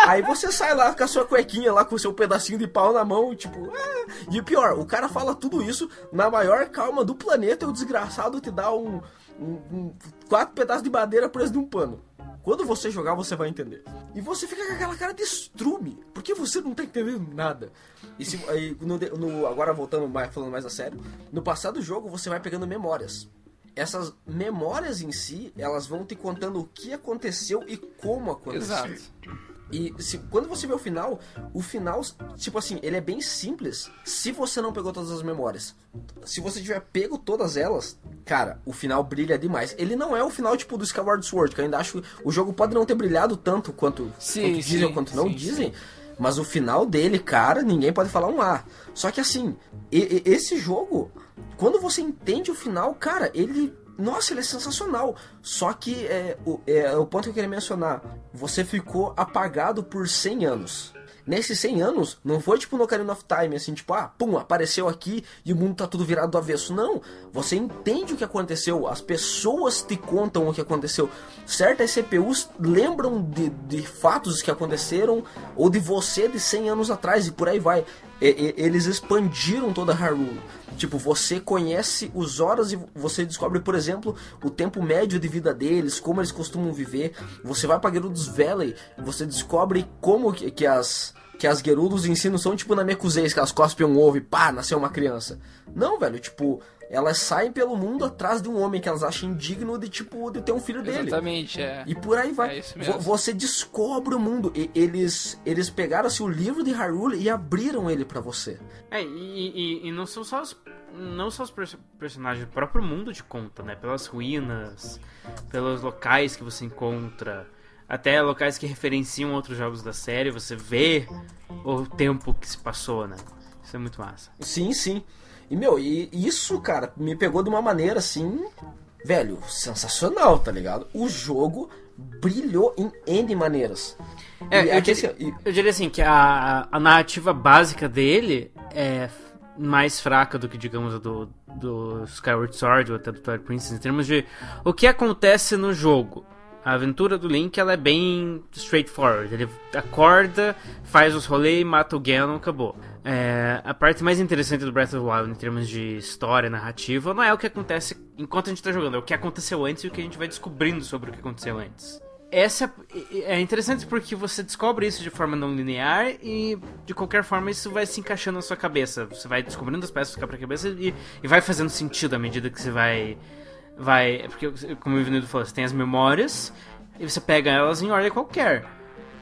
Aí você sai lá com a sua cuequinha lá, com o seu pedacinho de pau na mão, tipo, é... E pior, o cara fala tudo isso na maior calma do planeta e o desgraçado te dá um, um, um quatro pedaços de madeira preso de um pano. Quando você jogar, você vai entender. E você fica com aquela cara de estrume, porque você não tá entendendo nada. E se, aí, no, no, agora voltando mais, falando mais a sério, no passado do jogo você vai pegando memórias. Essas memórias em si, elas vão te contando o que aconteceu e como aconteceu. Exato. E se, quando você vê o final, o final, tipo assim, ele é bem simples se você não pegou todas as memórias. Se você tiver pego todas elas, cara, o final brilha demais. Ele não é o final tipo do Skyward Sword, que eu ainda acho que o jogo pode não ter brilhado tanto quanto, sim, quanto dizem sim, ou quanto não sim, dizem. Mas o final dele, cara, ninguém pode falar um A. Só que assim, e, e, esse jogo, quando você entende o final, cara, ele nossa, ele é sensacional. Só que é, o, é, o ponto que eu queria mencionar. Você ficou apagado por 100 anos. Nesses 100 anos, não foi tipo no Ocarina of Time, assim, tipo, ah, pum, apareceu aqui e o mundo tá tudo virado do avesso. Não, você entende o que aconteceu, as pessoas te contam o que aconteceu. Certas CPUs lembram de, de fatos que aconteceram ou de você de 100 anos atrás e por aí vai. E, e, eles expandiram toda Hyrule. Tipo, você conhece os horas e você descobre, por exemplo, o tempo médio de vida deles, como eles costumam viver. Você vai pra Gerudos Valley, você descobre como que, que as que as Gerudos em si não são tipo na Mekuzei, que elas cospem um ovo e pá, nasceu uma criança. Não, velho, tipo, elas saem pelo mundo atrás de um homem que elas acham indigno de tipo de ter um filho dele. Exatamente, é. E por aí vai. É você descobre o mundo. E, eles eles pegaram assim, o livro de Hyrule e abriram ele para você. É, e, e, e, não são só os não só os personagens, o próprio mundo te conta, né? Pelas ruínas, pelos locais que você encontra, até locais que referenciam outros jogos da série, você vê o tempo que se passou, né? Isso é muito massa. Sim, sim. E, meu, e isso, cara, me pegou de uma maneira assim, velho, sensacional, tá ligado? O jogo brilhou em N maneiras. É, eu, diria, assim, eu, diria, assim que a, a narrativa básica dele é mais fraca do que, digamos, a do, do Skyward Sword ou até do Twilight Princess, em termos de o que acontece no jogo. A aventura do Link ela é bem straightforward. Ele acorda, faz os rolês, mata o Ganon, acabou. É, a parte mais interessante do Breath of the Wild em termos de história, narrativa, não é o que acontece enquanto a gente está jogando, é o que aconteceu antes e o que a gente vai descobrindo sobre o que aconteceu antes. Essa é interessante porque você descobre isso de forma não linear e de qualquer forma isso vai se encaixando na sua cabeça. Você vai descobrindo as peças do quebra-cabeça e, e vai fazendo sentido à medida que você vai vai. Porque, como o Ivanildo falou, você tem as memórias e você pega elas em ordem qualquer.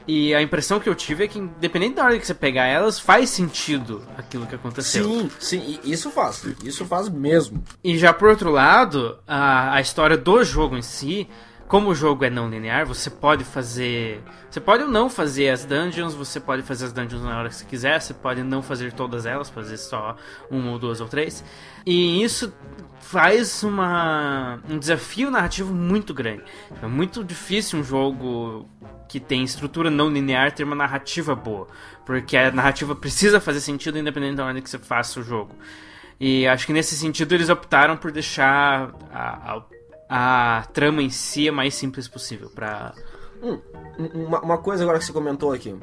E a impressão que eu tive é que, independente da ordem que você pegar elas, faz sentido aquilo que aconteceu. Sim, sim, isso faz. Isso faz mesmo. E já por outro lado, a, a história do jogo em si, como o jogo é não linear, você pode fazer. Você pode ou não fazer as dungeons, você pode fazer as dungeons na hora que você quiser, você pode não fazer todas elas, fazer só uma ou duas ou três. E isso faz uma, um desafio narrativo muito grande. É muito difícil um jogo que tem estrutura não linear ter uma narrativa boa, porque a narrativa precisa fazer sentido independente da ordem que você faça o jogo. E acho que nesse sentido eles optaram por deixar a, a, a trama em si a mais simples possível para hum, uma, uma coisa agora que você comentou aqui,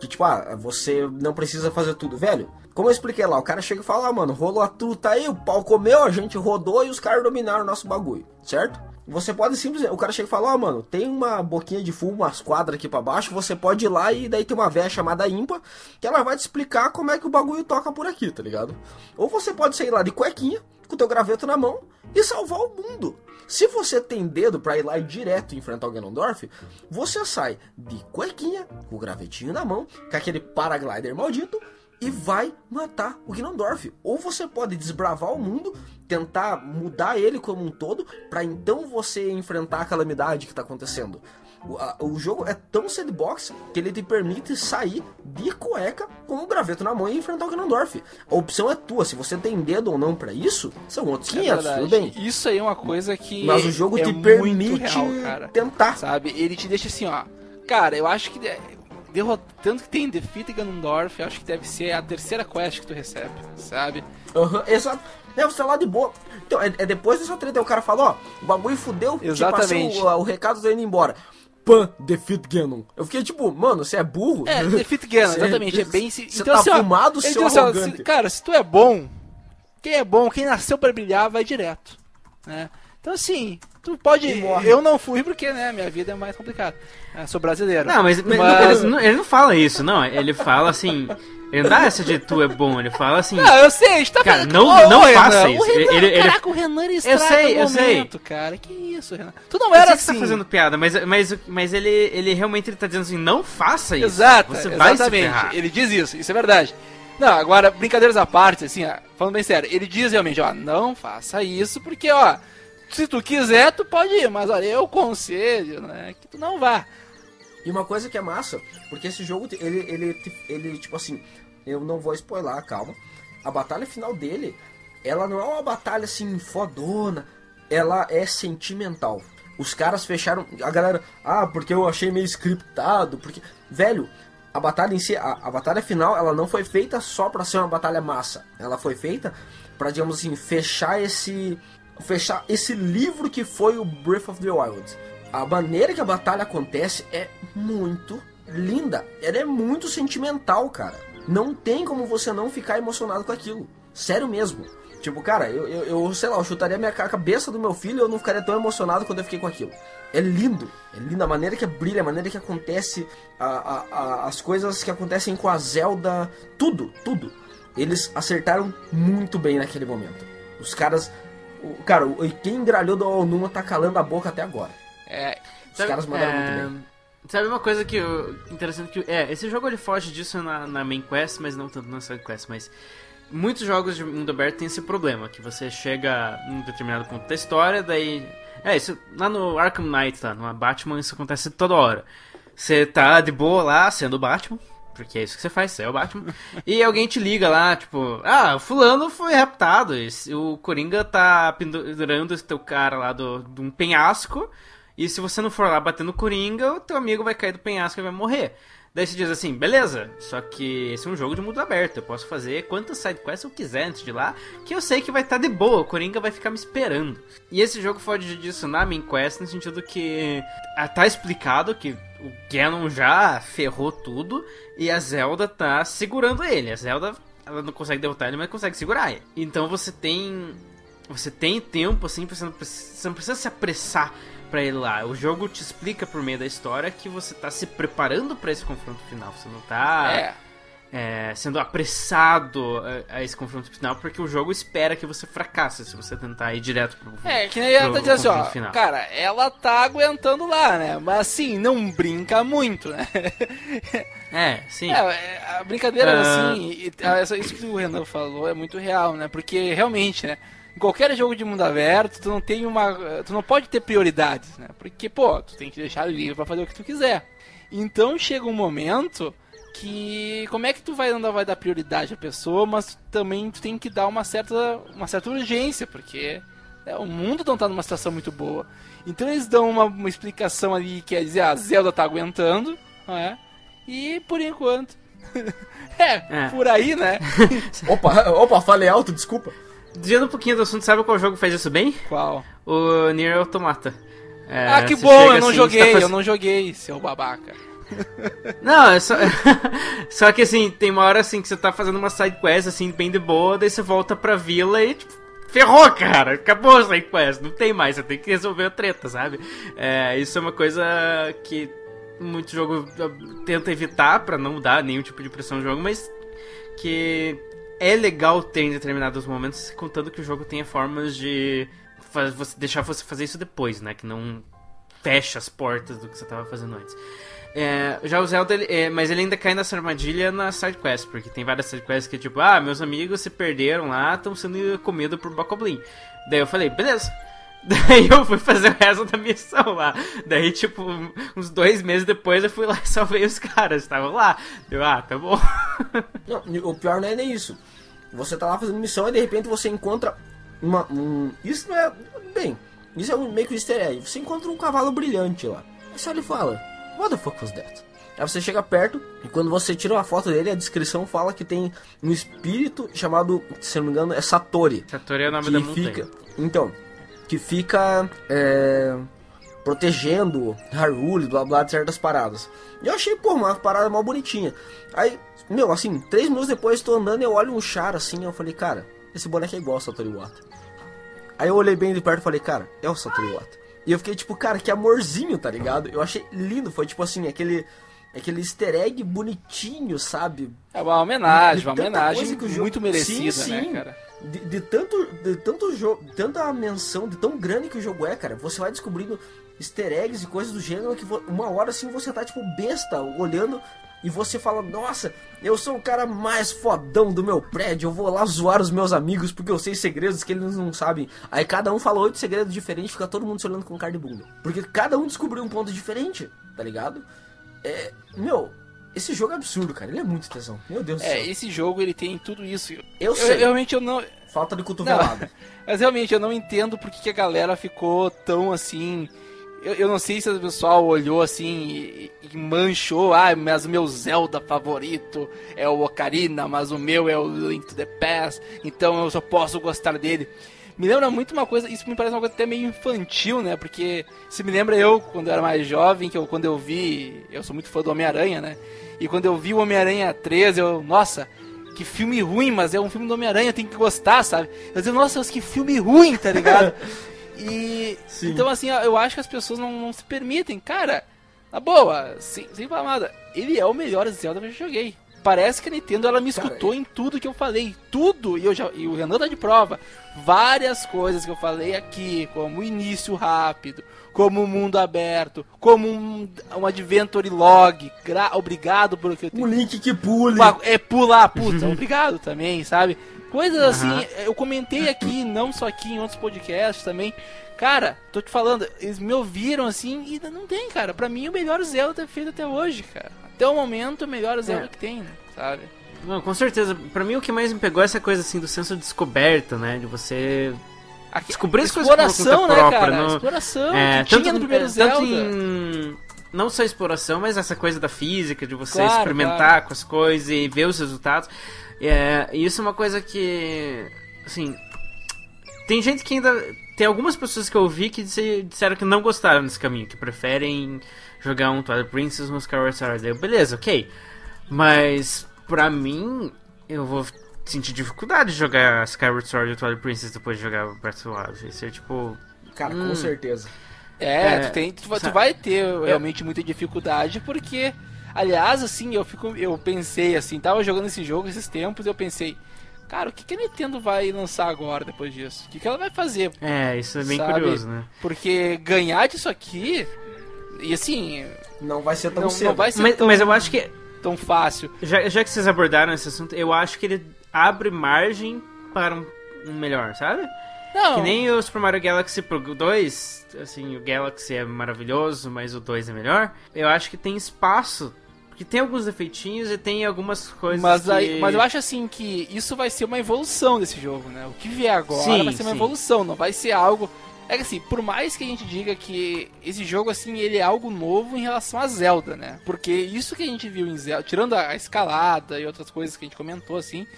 que tipo, ah, você não precisa fazer tudo, velho. Como eu expliquei lá, o cara chega e fala, ah, mano, rolou a truta aí, o pau comeu, a gente rodou e os caras dominaram o nosso bagulho, certo? Você pode simplesmente. O cara chega e fala: Ó, oh, mano, tem uma boquinha de fumo, umas quadras aqui para baixo. Você pode ir lá e daí tem uma véia chamada Impa que ela vai te explicar como é que o bagulho toca por aqui, tá ligado? Ou você pode sair lá de cuequinha, com o teu graveto na mão e salvar o mundo. Se você tem dedo para ir lá e direto enfrentar o Ganondorf, você sai de cuequinha, com o gravetinho na mão, com aquele paraglider maldito e vai matar o Ganondorf. Ou você pode desbravar o mundo, tentar mudar ele como um todo, para então você enfrentar a calamidade que está acontecendo. O, a, o, jogo é tão sandbox que ele te permite sair de cueca com o graveto na mão e enfrentar o Ganondorf. A opção é tua, se você tem dedo ou não para isso, são outros 500, é tudo bem. Isso aí é uma coisa que Mas o jogo é te permite real, tentar. Sabe? Ele te deixa assim, ó. Cara, eu acho que derrotando que tem Defeat Ganondorf, eu acho que deve ser a terceira quest que tu recebe, sabe? Uhum, exato. É, você tá lá de boa. Então, é, é depois dessa treta, o cara falou, ó, o bagulho fudeu, Exatamente. o, o, recado tá indo embora. Pan, Defeat Ganon. Eu fiquei tipo, mano, você é burro? É, Defeat [laughs] Ganon, exatamente, é [laughs] bem... Você então, tá assim, fumado, seu então, arrogante. Assim, cara, se tu é bom, quem é bom, quem nasceu para brilhar, vai direto, né? Então assim, tu pode. Eu não fui porque, né, minha vida é mais complicada. É, sou brasileiro. Não, mas, mas... Ele, não, ele, não, fala isso, não. Ele fala assim. Ele não dá essa de tu é bom, ele fala assim. Não, eu sei, a gente tá cara, falando. Não, não faça isso. O Renan, ele, ele, caraca, o Renan ele eu sei, eu momento, sei. cara. Que isso, Renan? Tu não era eu sei assim. Que você tá fazendo piada, mas, mas, mas ele, ele realmente ele tá dizendo assim: não faça isso. Exato, você vai exatamente. Ele diz isso, isso é verdade. Não, agora, brincadeiras à parte, assim, ó, falando bem sério, ele diz realmente, ó, não faça isso, porque, ó, se tu quiser, tu pode ir, mas olha, eu conselho, né, que tu não vá. E uma coisa que é massa, porque esse jogo, ele, ele, ele, tipo assim, eu não vou spoiler, calma. A batalha final dele, ela não é uma batalha assim, fodona, ela é sentimental. Os caras fecharam, a galera, ah, porque eu achei meio scriptado, porque, velho, a batalha em si, a, a batalha final, ela não foi feita só para ser uma batalha massa. Ela foi feita para digamos assim, fechar esse fechar esse livro que foi o Breath of the Wild. A maneira que a batalha acontece é muito linda. Ela é muito sentimental, cara. Não tem como você não ficar emocionado com aquilo. Sério mesmo. Tipo, cara, eu, eu, eu sei lá, eu chutaria minha cabeça do meu filho e eu não ficaria tão emocionado quando eu fiquei com aquilo. É lindo. É lindo a maneira que brilha, a maneira que acontece, a, a, a, as coisas que acontecem com a Zelda. Tudo, tudo. Eles acertaram muito bem naquele momento. Os caras o, cara, quem engralhou do Onuma tá calando a boca até agora. É. Os sabe, caras mandaram é... muito bem. Sabe uma coisa que eu, interessante que é esse jogo ele foge disso na, na main quest, mas não tanto na side quest, mas muitos jogos de mundo aberto tem esse problema que você chega num determinado ponto da história, daí é isso lá no Arkham Knight, tá, no Batman isso acontece toda hora. Você tá de boa lá sendo Batman, porque é isso que você faz, você é o Batman. [laughs] e alguém te liga lá, tipo, ah, o fulano foi raptado. O Coringa tá pendurando esse teu cara lá do, de um penhasco. E se você não for lá bater no Coringa, o teu amigo vai cair do penhasco e vai morrer. Daí você diz assim, beleza, só que esse é um jogo de mundo aberto, eu posso fazer quantas sidequests eu quiser antes de lá, que eu sei que vai estar tá de boa, o Coringa vai ficar me esperando. E esse jogo foge disso na main quest, no sentido que ah, tá explicado que o Ganon já ferrou tudo e a Zelda tá segurando ele. A Zelda, ela não consegue derrotar ele, mas consegue segurar ele. Então você tem você tem tempo assim, você não precisa, você não precisa se apressar para ele lá. O jogo te explica por meio da história que você tá se preparando para esse confronto final. Você não tá é. É, sendo apressado a, a, esse confronto final, porque o jogo espera que você fracasse se você tentar ir direto pro É, que nem ela tá dizendo assim, ó, final. cara, ela tá aguentando lá, né? Mas assim, não brinca muito, né? [laughs] É, sim. É, a brincadeira, uh... assim, isso que o Renan falou é muito real, né? Porque realmente, né? Em qualquer jogo de mundo aberto, tu não tem uma. Tu não pode ter prioridades, né? Porque, pô, tu tem que deixar livre para fazer o que tu quiser. Então chega um momento que. Como é que tu vai, não vai dar prioridade à pessoa, mas também tu tem que dar uma certa, uma certa urgência, porque né, o mundo não tá numa situação muito boa. Então eles dão uma, uma explicação ali que é dizer, ah, a Zelda tá aguentando, não é? E por enquanto. [laughs] é, é, por aí, né? [laughs] opa, opa, falei alto, desculpa. Desviando um pouquinho do assunto, sabe qual jogo faz isso bem? Qual? O Nier Automata. É, ah, que bom, eu não assim, joguei, tá faz... eu não joguei, seu babaca. [laughs] Não, é só... [laughs] só que assim, tem uma hora assim que você tá fazendo uma side quest assim, bem de boa, daí você volta pra vila e tipo, ferrou, cara, acabou a side quest, não tem mais, você tem que resolver a treta, sabe? É, isso é uma coisa que muito jogo tenta evitar para não dar nenhum tipo de pressão no jogo, mas que é legal ter em determinados momentos, contando que o jogo tenha formas de deixar você fazer isso depois, né? Que não fecha as portas do que você estava fazendo antes. É, já o Zelda, ele, é, mas ele ainda cai nessa armadilha na sidequest, porque tem várias sidequests que é tipo, ah, meus amigos se perderam lá, estão sendo comidos por Bokoblin. Daí eu falei, beleza. [laughs] Daí eu fui fazer o resto da missão lá. Daí, tipo, uns dois meses depois eu fui lá e salvei os caras, estavam lá. Deu, ah, tá bom. [laughs] Não, o pior não é nem isso. Você tá lá fazendo missão e de repente você encontra uma. Um, isso não é. Bem, isso é um, meio que um easter egg. Você encontra um cavalo brilhante lá. Aí só ele fala: What the fuck was that? Aí você chega perto e quando você tira uma foto dele, a descrição fala que tem um espírito chamado, se não me engano, é Satori. Satori é o nome da montanha. Fica, então, que fica é, protegendo Haruli, blá blá, de certas paradas. E eu achei, pô, uma parada mal bonitinha. Aí, meu, assim, três minutos depois estou andando e eu olho um char assim, eu falei, cara, esse boneco é igual ao Satori Wata. Aí eu olhei bem de perto e falei, cara, é o Satori Wata. E eu fiquei tipo, cara, que amorzinho, tá ligado? Eu achei lindo, foi tipo assim, aquele aquele easter egg bonitinho, sabe? É uma homenagem, uma homenagem muito merecida, sim, né, sim. né, cara? De, de, tanto, de tanto jogo, tanta menção, de tão grande que o jogo é, cara, você vai descobrindo easter eggs e coisas do gênero que uma hora assim você tá tipo besta olhando e você fala, nossa, eu sou o cara mais fodão do meu prédio, eu vou lá zoar os meus amigos porque eu sei segredos que eles não sabem. Aí cada um fala oito segredos diferentes, fica todo mundo se olhando com cara de bunda. Porque cada um descobriu um ponto diferente, tá ligado? É, meu, esse jogo é absurdo, cara. Ele é muito tesão. Meu Deus é, do céu. É, esse jogo ele tem tudo isso. Eu, eu sei. Eu, realmente eu não. Falta de cotovelada. [laughs] Mas realmente eu não entendo porque que a galera ficou tão assim eu, eu não sei se o pessoal olhou assim e, e, manchou. Ah, mas o meu Zelda favorito é o Ocarina, mas o meu é o Link to the Past, então eu só posso gostar dele. Me lembra muito uma coisa, isso me parece uma coisa até meio infantil, né? Porque se me lembra eu, quando eu era mais jovem, que eu, quando eu vi. Eu sou muito fã do Homem-Aranha, né? E quando eu vi o Homem-Aranha 3, eu. Nossa, que filme ruim, mas é um filme do Homem-Aranha, tem que gostar, sabe? Eu digo, nossa, que filme ruim, tá ligado? [laughs] E. Sim. Então, assim, eu acho que as pessoas não, não se permitem. Cara, na boa, sem, sem falar nada, ele é o melhor Zelda que eu já joguei. Parece que a Nintendo ela me escutou Cara, em tudo que eu falei. Tudo! E, eu já, e o Renan tá de prova. Várias coisas que eu falei aqui, como início rápido, como mundo aberto, como um, um adventure log. Gra obrigado por que eu tenho. Um link que pule. É pular, puta, [laughs] obrigado também, sabe? Coisas uhum. assim, eu comentei aqui, não só aqui em outros podcasts também. Cara, tô te falando, eles me ouviram assim e não tem, cara. Pra mim, o melhor Zelda feito até hoje, cara. Até o momento, o melhor Zelda é. que tem, sabe? Não, com certeza. Pra mim, o que mais me pegou é essa coisa assim do senso de descoberta, né? De você Aqui, descobrir as coisas por conta né, própria. Cara? No... Exploração, é, tanto, no primeiro é, Zelda. Em não só exploração, mas essa coisa da física, de você claro, experimentar claro. com as coisas e ver os resultados. É, isso é uma coisa que. Assim. Tem gente que ainda. Tem algumas pessoas que eu ouvi que disseram que não gostaram desse caminho, que preferem jogar um Twilight Princess no Skyward Sword. Eu, beleza, ok. Mas, pra mim, eu vou sentir dificuldade de jogar Skyward Sword e Twilight Princess depois de jogar Breath of the Wild. Isso é tipo. Cara, hum, com certeza. É, é tu, tem, tu, tu, vai ter realmente muita dificuldade porque Aliás, assim, eu fico, eu pensei assim, tava jogando esse jogo esses tempos, eu pensei, cara, o que, que a Nintendo vai lançar agora depois disso? O que, que ela vai fazer? É, isso é bem sabe? curioso, né? Porque ganhar disso aqui e assim, não vai ser tão não, cedo. Não vai ser mas, tão, mas eu acho que tão fácil. Já, já que vocês abordaram esse assunto, eu acho que ele abre margem para um, um melhor, sabe? Não. Que nem o Super Mario Galaxy Pro 2, assim, o Galaxy é maravilhoso, mas o 2 é melhor. Eu acho que tem espaço porque tem alguns defeitinhos e tem algumas coisas mas, que... aí, mas eu acho assim que isso vai ser uma evolução desse jogo, né? O que vier agora sim, vai ser uma sim. evolução, não vai ser algo... É que assim, por mais que a gente diga que esse jogo, assim, ele é algo novo em relação a Zelda, né? Porque isso que a gente viu em Zelda, tirando a escalada e outras coisas que a gente comentou, assim,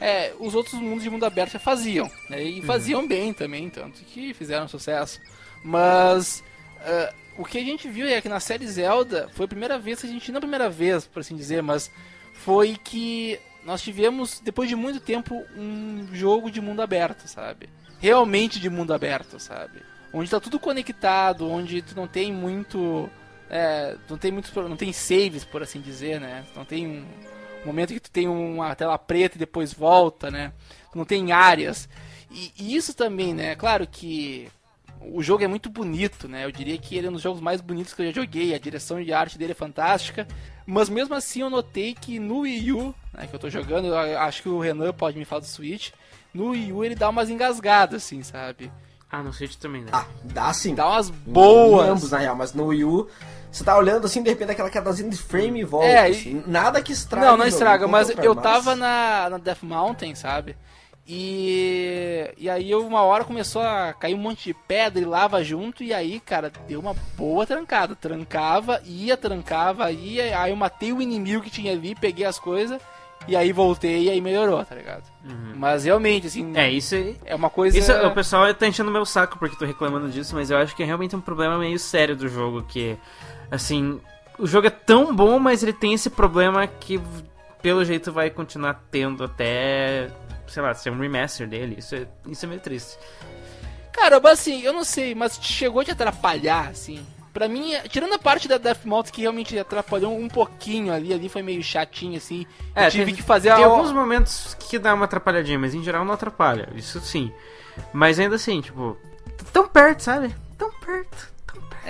é, os outros mundos de mundo aberto já faziam, né? E uhum. faziam uhum. bem também, tanto que fizeram sucesso. Mas... Uh, o que a gente viu é que na série Zelda foi a primeira vez, a gente não a primeira vez, por assim dizer, mas foi que nós tivemos, depois de muito tempo, um jogo de mundo aberto, sabe? Realmente de mundo aberto, sabe? Onde está tudo conectado, onde tu não tem muito. É, não tem muitos. Não tem saves, por assim dizer, né? Não tem um momento que tu tem uma tela preta e depois volta, né? Tu não tem áreas. E, e isso também, né? Claro que o jogo é muito bonito, né? Eu diria que ele é um dos jogos mais bonitos que eu já joguei. A direção de arte dele é fantástica. Mas mesmo assim eu notei que no Wii U, né, que eu tô jogando, eu acho que o Renan pode me falar do Switch. No Wii U ele dá umas engasgadas, assim, sabe? Ah, no Switch também dá. Ah, dá sim. Dá umas boas. Em ambos, na real, mas no Wii U você tá olhando assim, de repente aquela quedazinha de frame e volta. É, assim. Nada que estraga. Não, não estraga, mas eu tava na, na Death Mountain, sabe? E, e aí uma hora começou a cair um monte de pedra e lava junto, e aí, cara, deu uma boa trancada. Trancava, ia, trancava, ia, aí eu matei o inimigo que tinha ali, peguei as coisas, e aí voltei e aí melhorou, tá ligado? Uhum. Mas realmente, assim. É, isso é uma coisa. Isso, o pessoal tá enchendo meu saco porque tô reclamando disso, mas eu acho que é realmente um problema meio sério do jogo, que, assim. O jogo é tão bom, mas ele tem esse problema que, pelo jeito, vai continuar tendo até sei lá, ser um remaster dele. Isso é, isso é meio triste. Cara, mas assim, eu não sei, mas chegou a te atrapalhar, assim. Pra mim, tirando a parte da Death que realmente atrapalhou um pouquinho ali, ali foi meio chatinho, assim. É, eu tive tem, que fazer Tem a... alguns momentos que dá uma atrapalhadinha, mas em geral não atrapalha, isso sim. Mas ainda assim, tipo, tão perto, sabe? Tão perto.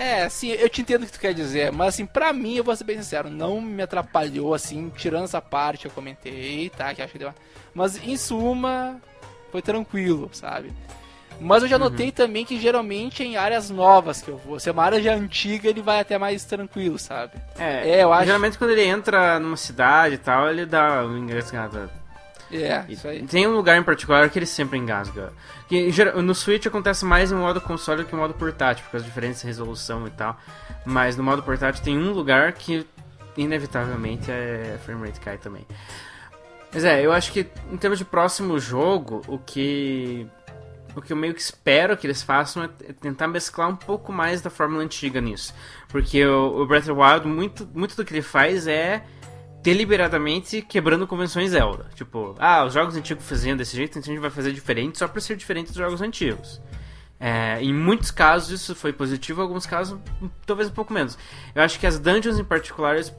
É, assim, eu te entendo o que tu quer dizer, mas assim, pra mim, eu vou ser bem sincero, não me atrapalhou, assim, tirando essa parte que eu comentei, tá? Que acho que deu uma... Mas em suma, foi tranquilo, sabe? Mas eu já uhum. notei uhum. também que geralmente em áreas novas que eu vou, se é uma área já antiga, ele vai até mais tranquilo, sabe? É, é eu acho. Geralmente quando ele entra numa cidade e tal, ele dá um engasgada. É, isso aí. Tem um lugar em particular que ele sempre engasga. Que, no Switch acontece mais em modo console do que em modo portátil, por causa de diferença de resolução e tal. Mas no modo portátil tem um lugar que inevitavelmente é frame rate cai também. Mas é, eu acho que em termos de próximo jogo, o que o que eu meio que espero que eles façam é tentar mesclar um pouco mais da fórmula antiga nisso. Porque o, o Breath of the Wild, muito, muito do que ele faz é deliberadamente quebrando convenções Zelda. Tipo, ah, os jogos antigos faziam desse jeito, então a gente vai fazer diferente só pra ser diferente dos jogos antigos. É, em muitos casos isso foi positivo, em alguns casos talvez um pouco menos. Eu acho que as dungeons em particulares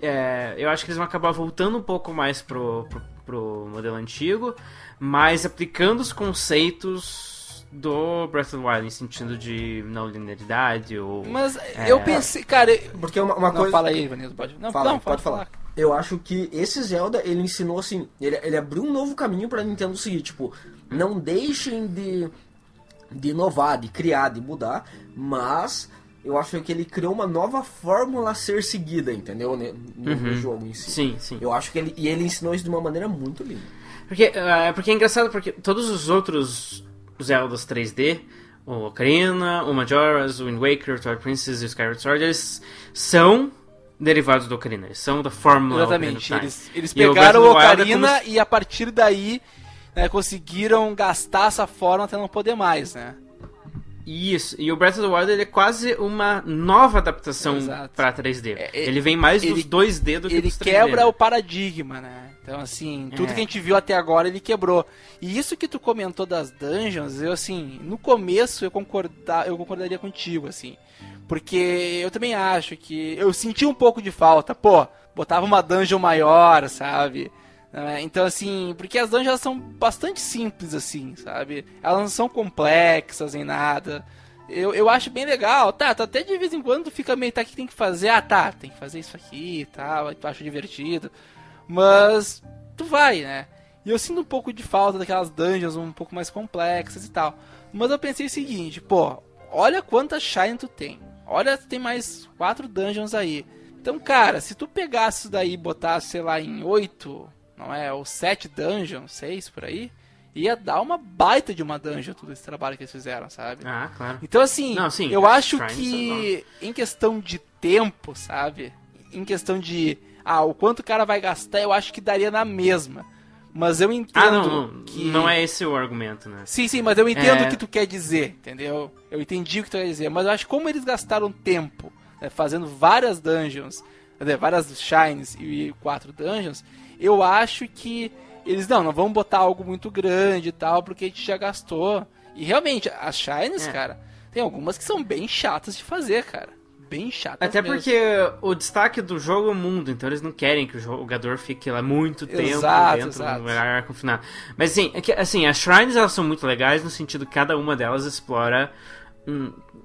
é, eu acho que eles vão acabar voltando um pouco mais pro, pro, pro, modelo antigo, mas aplicando os conceitos do Breath of the Wild em sentido de não linearidade ou. Mas é... eu pensei, cara. Porque uma, uma não, coisa. Fala aí, Vanessa, pode. Não, fala, não, pode, falar. falar. Eu acho que esse Zelda, ele ensinou assim, ele, ele abriu um novo caminho pra Nintendo seguir, tipo, não deixem de, de inovar, de criar, de mudar, mas eu acho que ele criou uma nova fórmula a ser seguida, entendeu? No, uhum. jogo em si. Sim, sim. Eu acho que ele. E ele ensinou isso de uma maneira muito linda. Porque, uh, porque é engraçado, porque todos os outros Zeldas 3D, o Ocarina, o Majora's, o Wind Waker, o Twilight Princess e o Skyward Sword, eles são derivados do Ocarina, eles são da fórmula Exatamente, eles, eles pegaram o, Ocarina é como... e a partir daí né, conseguiram gastar essa forma até não poder mais, né? Isso, e o Breath of the Wild ele é quase uma nova adaptação para 3D. É, ele vem mais ele, dos 2D do que dos 3D. Ele quebra né? o paradigma, né? Então, assim, tudo é. que a gente viu até agora ele quebrou. E isso que tu comentou das dungeons, eu, assim, no começo eu, concordar, eu concordaria contigo, assim. Porque eu também acho que. Eu senti um pouco de falta. Pô, botava uma dungeon maior, sabe? É, então, assim, porque as dungeons são bastante simples, assim, sabe? Elas não são complexas em nada. Eu, eu acho bem legal, tá, tá, até de vez em quando fica meio, tá, que tem que fazer? Ah, tá, tem que fazer isso aqui e tal, tu acha divertido. Mas, tu vai, né? E eu sinto um pouco de falta daquelas dungeons um pouco mais complexas e tal. Mas eu pensei o seguinte, pô, olha quantas Shine tu tem. Olha, tem mais quatro dungeons aí. Então, cara, se tu pegasse isso daí e botasse, sei lá, em oito não é? Ou sete dungeons, seis por aí, ia dar uma baita de uma dungeon todo esse trabalho que eles fizeram, sabe? Ah, claro. Então, assim, não, sim, eu acho que em questão de tempo, sabe? Em questão de, ah, o quanto o cara vai gastar, eu acho que daria na mesma. Mas eu entendo ah, não, não, que... Não é esse o argumento, né? Sim, sim, mas eu entendo é... o que tu quer dizer, entendeu? Eu entendi o que tu quer dizer. Mas eu acho que como eles gastaram tempo né, fazendo várias dungeons, várias shines e quatro dungeons, eu acho que eles não, não vão botar algo muito grande e tal, porque a gente já gastou. E realmente, as Shines, é. cara, tem algumas que são bem chatas de fazer, cara. Bem chatas. Até mesmo. porque o destaque do jogo é o mundo, então eles não querem que o jogador fique lá muito tempo exato, dentro exato. do lugar confinado. Mas assim, é que, assim, as Shrines elas são muito legais no sentido que cada uma delas explora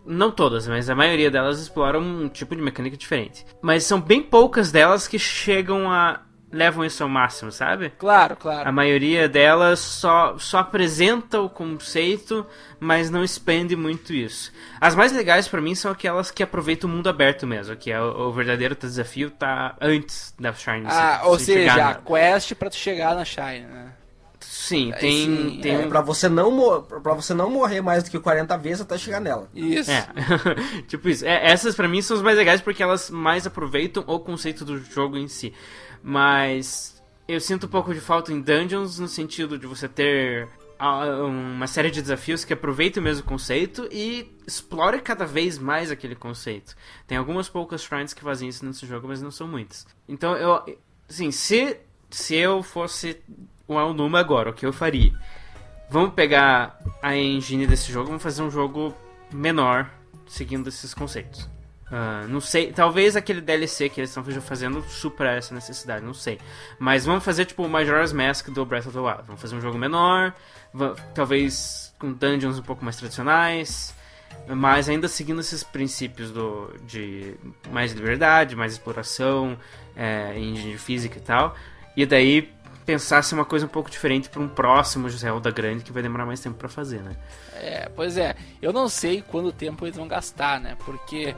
não todas, mas a maioria delas exploram um tipo de mecânica diferente. Mas são bem poucas delas que chegam a levam isso ao máximo, sabe? Claro, claro. A maioria delas só, só apresenta o conceito, mas não expande muito isso. As mais legais para mim são aquelas que aproveitam o mundo aberto mesmo, que é o, o verdadeiro desafio tá antes da Shine. Ah, se, ou se seja, a quest para tu chegar na Shine, né? Sim, tem, sim, tem é, para você não para você não morrer mais do que 40 vezes até chegar nela. Isso. É. [laughs] tipo isso. É, essas para mim são as mais legais porque elas mais aproveitam o conceito do jogo em si. Mas eu sinto um pouco de falta em dungeons no sentido de você ter uma série de desafios que aproveitam o mesmo conceito e explore cada vez mais aquele conceito. Tem algumas poucas shrines que fazem isso nesse jogo, mas não são muitas. Então eu, assim, se se eu fosse o Alnuma agora, o que eu faria? Vamos pegar a engine desse jogo, vamos fazer um jogo menor seguindo esses conceitos. Uh, não sei, talvez aquele DLC que eles estão fazendo supra essa necessidade, não sei. Mas vamos fazer tipo o Majora's Mask do Breath of the Wild. Vamos fazer um jogo menor, talvez com dungeons um pouco mais tradicionais, mas ainda seguindo esses princípios do, de mais liberdade, mais exploração, é, engine física e tal. E daí pensasse uma coisa um pouco diferente para um próximo Zelda grande que vai demorar mais tempo para fazer, né? É, pois é. Eu não sei quanto tempo eles vão gastar, né? Porque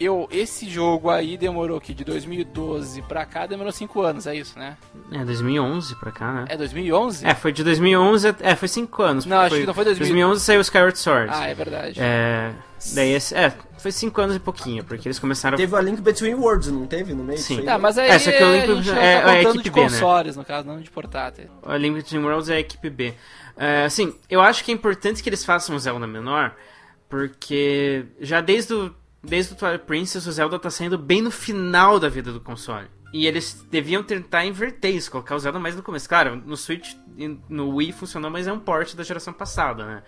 eu esse jogo aí demorou aqui de 2012 pra cá, demorou 5 anos, é isso, né? É, 2011 pra cá, né? É 2011? É, foi de 2011, é, foi 5 anos. Não, acho foi, que não foi 2011. 2011 saiu Skyward Sword. Ah, é verdade. É, daí esse, é, foi 5 anos e pouquinho, porque eles começaram... Teve a Link Between Worlds, não teve no meio? Sim. Tá, mas aí Essa que o Link, a gente é, tá é a equipe de B, consoles, né? no caso, não de portátil. A Link Between Worlds é a equipe B. É, assim, eu acho que é importante que eles façam um Zelda menor, porque já desde o desde o Twilight Princess, o Zelda tá saindo bem no final da vida do console. E eles deviam tentar inverter isso, colocar o Zelda mais no começo. Claro, no Switch no Wii funcionou, mas é um port da geração passada, né?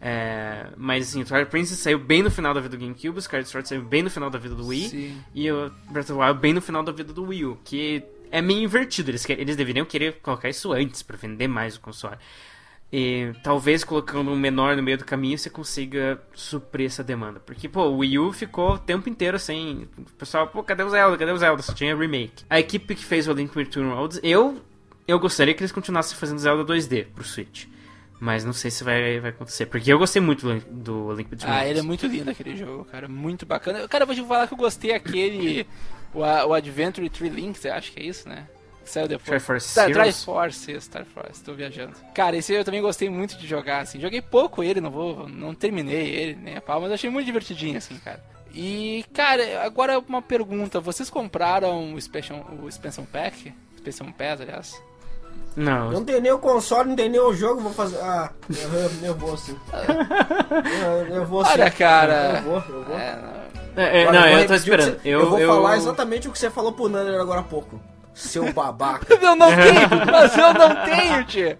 É, mas assim, o Twilight Princess saiu bem no final da vida do GameCube, o Skyward Sword saiu bem no final da vida do Wii, Sim. e o Breath of the Wild bem no final da vida do Wii U, que é meio invertido. Eles, eles deveriam querer colocar isso antes para vender mais o console. E talvez colocando um menor no meio do caminho você consiga suprir essa demanda. Porque, pô, o Wii U ficou o tempo inteiro sem. O pessoal, pô, cadê o Zelda? Cadê o Zelda? Só tinha remake. A equipe que fez o Link Between Worlds, eu, eu gostaria que eles continuassem fazendo Zelda 2D pro Switch. Mas não sei se vai, vai acontecer. Porque eu gostei muito do, do Link Between Worlds. Ah, ele é muito lindo aquele jogo, cara. Muito bacana. Cara, eu vou te falar que eu gostei aquele. [laughs] o, o Adventure Tree Links, eu acho que é isso, né? Saiu depois. Triforce tá, Triforce, Starforce, tô viajando. Cara, esse eu também gostei muito de jogar, assim. Joguei pouco ele, não vou, não terminei ele, nem a pau, mas achei muito divertidinho, assim, cara. E, cara, agora uma pergunta. Vocês compraram o Expansion, o Expansion Pack? Expansion Pass, aliás? Não. Não tenho nem o console, não tenho nem o jogo, vou fazer. Ah, eu, eu vou sim. eu, eu vou [laughs] sim. Olha, cara. Eu vou, eu vou. É, não, é, é, não eu, eu tô esperando. Você, eu, eu, vou eu... falar exatamente o que você falou pro Nanner agora há pouco. Seu babaca. [laughs] eu não tenho, [laughs] mas eu não tenho, tio.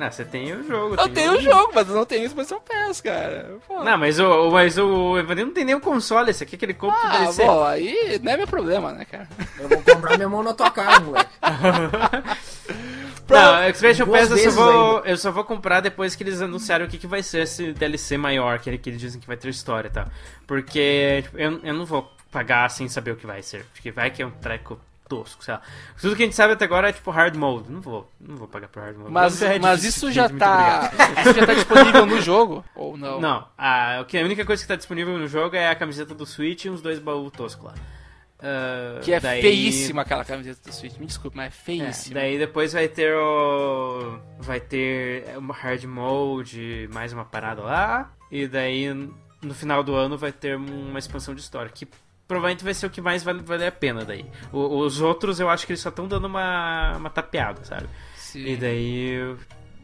Não, você tem o jogo. Eu tenho o jogo, mas eu não tenho Expansão Pass, cara. Pô. Não, mas o, mas o Evanildo não tem nem o console, esse aqui que ele compra ah, DLC. Bom, aí não é meu problema, né, cara? Eu vou comprar minha mão na tua cara, moleque. [laughs] não, Expansion Pass eu só, vou, eu só vou comprar depois que eles anunciarem o que, que vai ser esse DLC maior, que, que eles dizem que vai ter história e tá? tal. Porque tipo, eu, eu não vou pagar sem saber o que vai ser. Porque vai que é um treco tosco, sei lá. Tudo que a gente sabe até agora é tipo hard mode. Não vou, não vou pagar por hard mode. Mas, é mas isso já tá. [laughs] Isso já tá disponível no jogo? Ou não? Não. A, a única coisa que tá disponível no jogo é a camiseta do Switch e uns dois baús toscos lá. Uh, que é daí... feíssima aquela camiseta do Switch. Me desculpe, mas é feíssima. É, daí depois vai ter o. Vai ter uma hard mode, mais uma parada lá. E daí no final do ano vai ter uma expansão de história. Que provavelmente vai ser o que mais vale, vale a pena daí. O, os outros eu acho que eles só estão dando uma, uma tapeada, sabe? Sim. E daí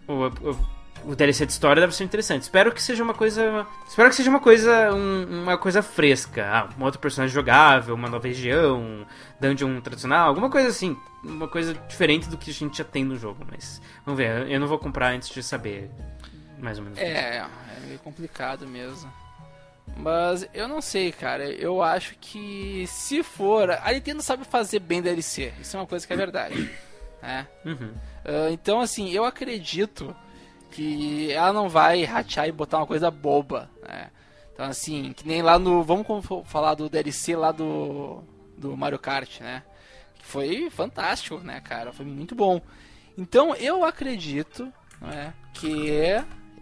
o, o, o, DLC de história deve ser interessante. Espero que seja uma coisa. Espero que seja uma coisa. Um, uma coisa fresca. Ah, um outro personagem jogável, uma nova região, um dungeon tradicional, alguma coisa assim. Uma coisa diferente do que a gente já tem no jogo. Mas vamos ver, eu não vou comprar antes de saber mais ou menos. É, é meio complicado mesmo. Mas eu não sei, cara. Eu acho que se for. A Nintendo sabe fazer bem DLC. Isso é uma coisa que é verdade. Né? Uhum. Uh, então, assim, eu acredito que ela não vai ratear e botar uma coisa boba. Né? Então, assim, que nem lá no. Vamos falar do DLC lá do, do Mario Kart, né? Que foi fantástico, né, cara? Foi muito bom. Então, eu acredito não é, que.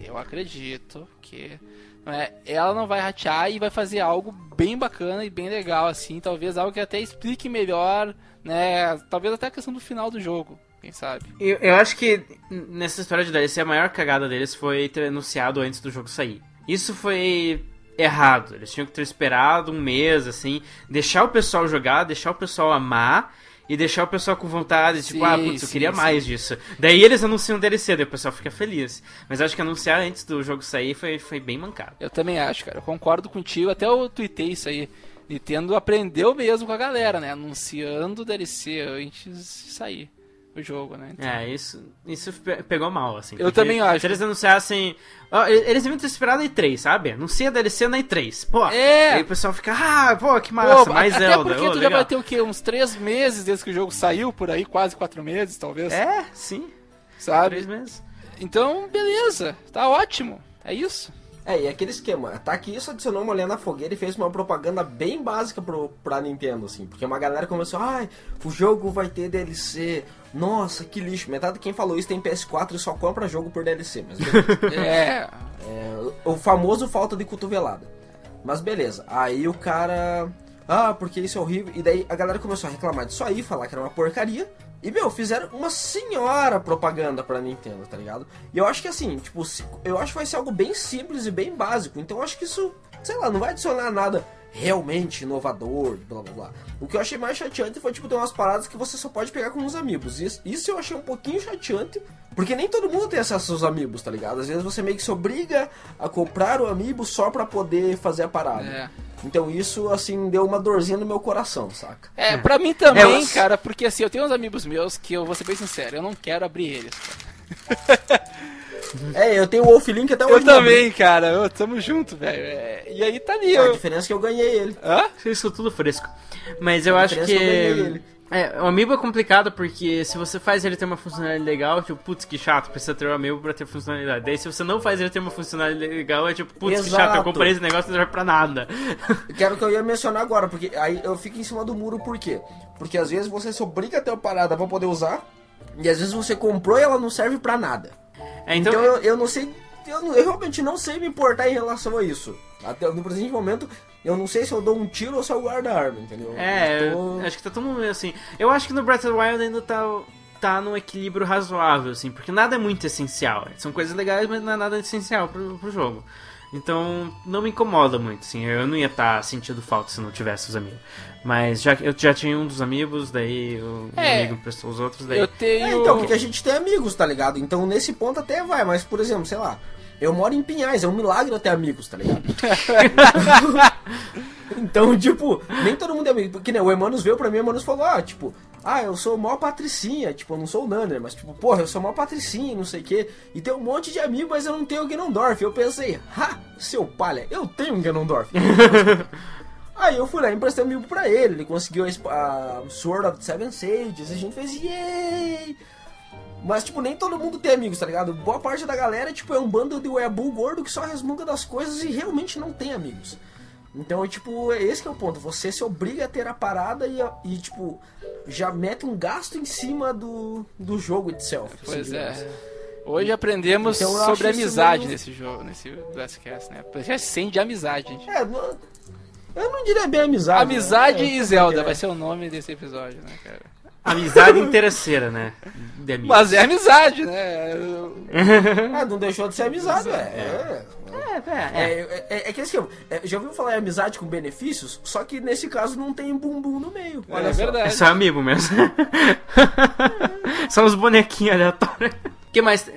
Eu acredito que. Não é, ela não vai ratear e vai fazer algo bem bacana e bem legal, assim. Talvez algo que até explique melhor, né? Talvez até a questão do final do jogo quem sabe. Eu, eu acho que nessa história de DLC a maior cagada deles foi ter anunciado antes do jogo sair. Isso foi errado. Eles tinham que ter esperado um mês, assim, deixar o pessoal jogar, deixar o pessoal amar e deixar o pessoal com vontade, tipo, sim, ah, putz, eu queria sim. mais disso. Daí eles anunciam DLC, daí o pessoal fica feliz. Mas acho que anunciar antes do jogo sair foi, foi bem mancado. Eu também acho, cara. Eu concordo contigo. Até eu tuitei isso aí. Nintendo aprendeu mesmo com a galera, né? Anunciando o DLC antes de sair o jogo, né? Então... É, isso, isso pegou mal, assim. Eu também acho. Se eles anunciassem. Ó, eles deviam ter esperado a E3, sabe? Anuncia a DLC na E3. Pô, é. aí o pessoal fica, ah, pô, que massa, pô, mais até Zelda. porque oh, tu legal. já vai ter o quê? Uns três meses desde que o jogo saiu, por aí, quase quatro meses, talvez. É, sim. Sabe? Três meses. Então, beleza, tá ótimo. É isso. É, e aquele esquema, tá aqui isso adicionou uma olhada na fogueira e fez uma propaganda bem básica pro, pra Nintendo, assim, porque uma galera começou, ai, o jogo vai ter DLC, nossa, que lixo. Metade de quem falou isso tem PS4 e só compra jogo por DLC, mas [laughs] é. é. O famoso falta de cotovelada. Mas beleza, aí o cara, ah, porque isso é horrível, e daí a galera começou a reclamar disso aí, falar que era uma porcaria, e, meu, fizeram uma senhora propaganda pra Nintendo, tá ligado? E eu acho que assim, tipo, eu acho que vai ser algo bem simples e bem básico. Então eu acho que isso, sei lá, não vai adicionar nada realmente inovador, blá blá blá. O que eu achei mais chateante foi, tipo, ter umas paradas que você só pode pegar com os amigos. Isso, isso eu achei um pouquinho chateante, porque nem todo mundo tem acesso aos amigos, tá ligado? Às vezes você meio que se obriga a comprar o amiibo só pra poder fazer a parada. É. Então isso, assim, deu uma dorzinha no meu coração, saca? É, pra mim também, é, cara, porque assim, eu tenho uns amigos meus que eu vou ser bem sincero, eu não quero abrir eles, [laughs] É, eu tenho o Wolf Link até hoje. Eu também, cara. Eu, tamo junto, velho. É, e aí tá ali. A diferença é que eu ganhei ele. Hã? Isso tudo fresco. Mas eu a acho que. que é, o Amiibo é complicado porque se você faz ele ter uma funcionalidade legal, tipo, putz, que chato, precisa ter o Amiibo pra ter funcionalidade. Daí se você não faz ele ter uma funcionalidade legal, é tipo, putz, Exato. que chato, eu comprei esse negócio e não serve pra nada. [laughs] Quero que eu ia mencionar agora, porque aí eu fico em cima do muro, por quê? Porque às vezes você se obriga a ter uma parada pra poder usar, e às vezes você comprou e ela não serve pra nada. É, então, então eu, eu não sei eu, eu, realmente não sei me importar em relação a isso. Até no presente momento, eu não sei se eu dou um tiro ou se eu guardo a arma, entendeu? É, tô... acho que tá todo mundo assim. Eu acho que no Breath of the Wild ainda tá, tá num equilíbrio razoável, assim, porque nada é muito essencial. São coisas legais, mas não é nada essencial pro, pro jogo. Então, não me incomoda muito, assim. Eu não ia estar tá sentindo falta se não tivesse os amigos. Mas já, eu já tinha um dos amigos, daí o é, amigo emprestou os outros, daí... Eu tenho... É, então, porque a gente tem amigos, tá ligado? Então, nesse ponto até vai, mas, por exemplo, sei lá... Eu moro em Pinhais, é um milagre eu ter amigos, tá ligado? [laughs] então, tipo, nem todo mundo é amigo. Porque, né, o Emanuel veio pra mim, o Emanuel falou, ah, tipo, ah, eu sou maior patricinha, tipo, eu não sou o Nanner, mas tipo, porra, eu sou maior patricinha, não sei o quê. E tem um monte de amigo, mas eu não tenho o Ganondorf. Eu pensei, ha, seu palha, eu tenho um Ganondorf. [laughs] Aí eu fui lá e emprestei um amigo pra ele, ele conseguiu a, a Sword of the Seven Sages, a gente fez, yay! Mas, tipo, nem todo mundo tem amigos, tá ligado? Boa parte da galera, tipo, é um bando de weeaboo gordo que só resmunga das coisas e realmente não tem amigos. Então, tipo, esse é o ponto. Você se obriga a ter a parada e, e tipo, já mete um gasto em cima do, do jogo itself. Pois assim, é. Hoje aprendemos então, sobre amizade meio... nesse jogo, nesse Blastcast, né? Já sente de amizade. Gente. É, eu não diria bem amizade. Amizade né? e Zelda é. vai ser o nome desse episódio, né, cara? Amizade interesseira, né? Mas é amizade, né? ah, não deixou de ser amizade, é. É, é, é, é que assim, já ouviu falar em amizade com benefícios? Só que nesse caso não tem bumbum no meio. Olha é verdade. É só amigo mesmo. [laughs] São os bonequinhos aleatórios. Que mais?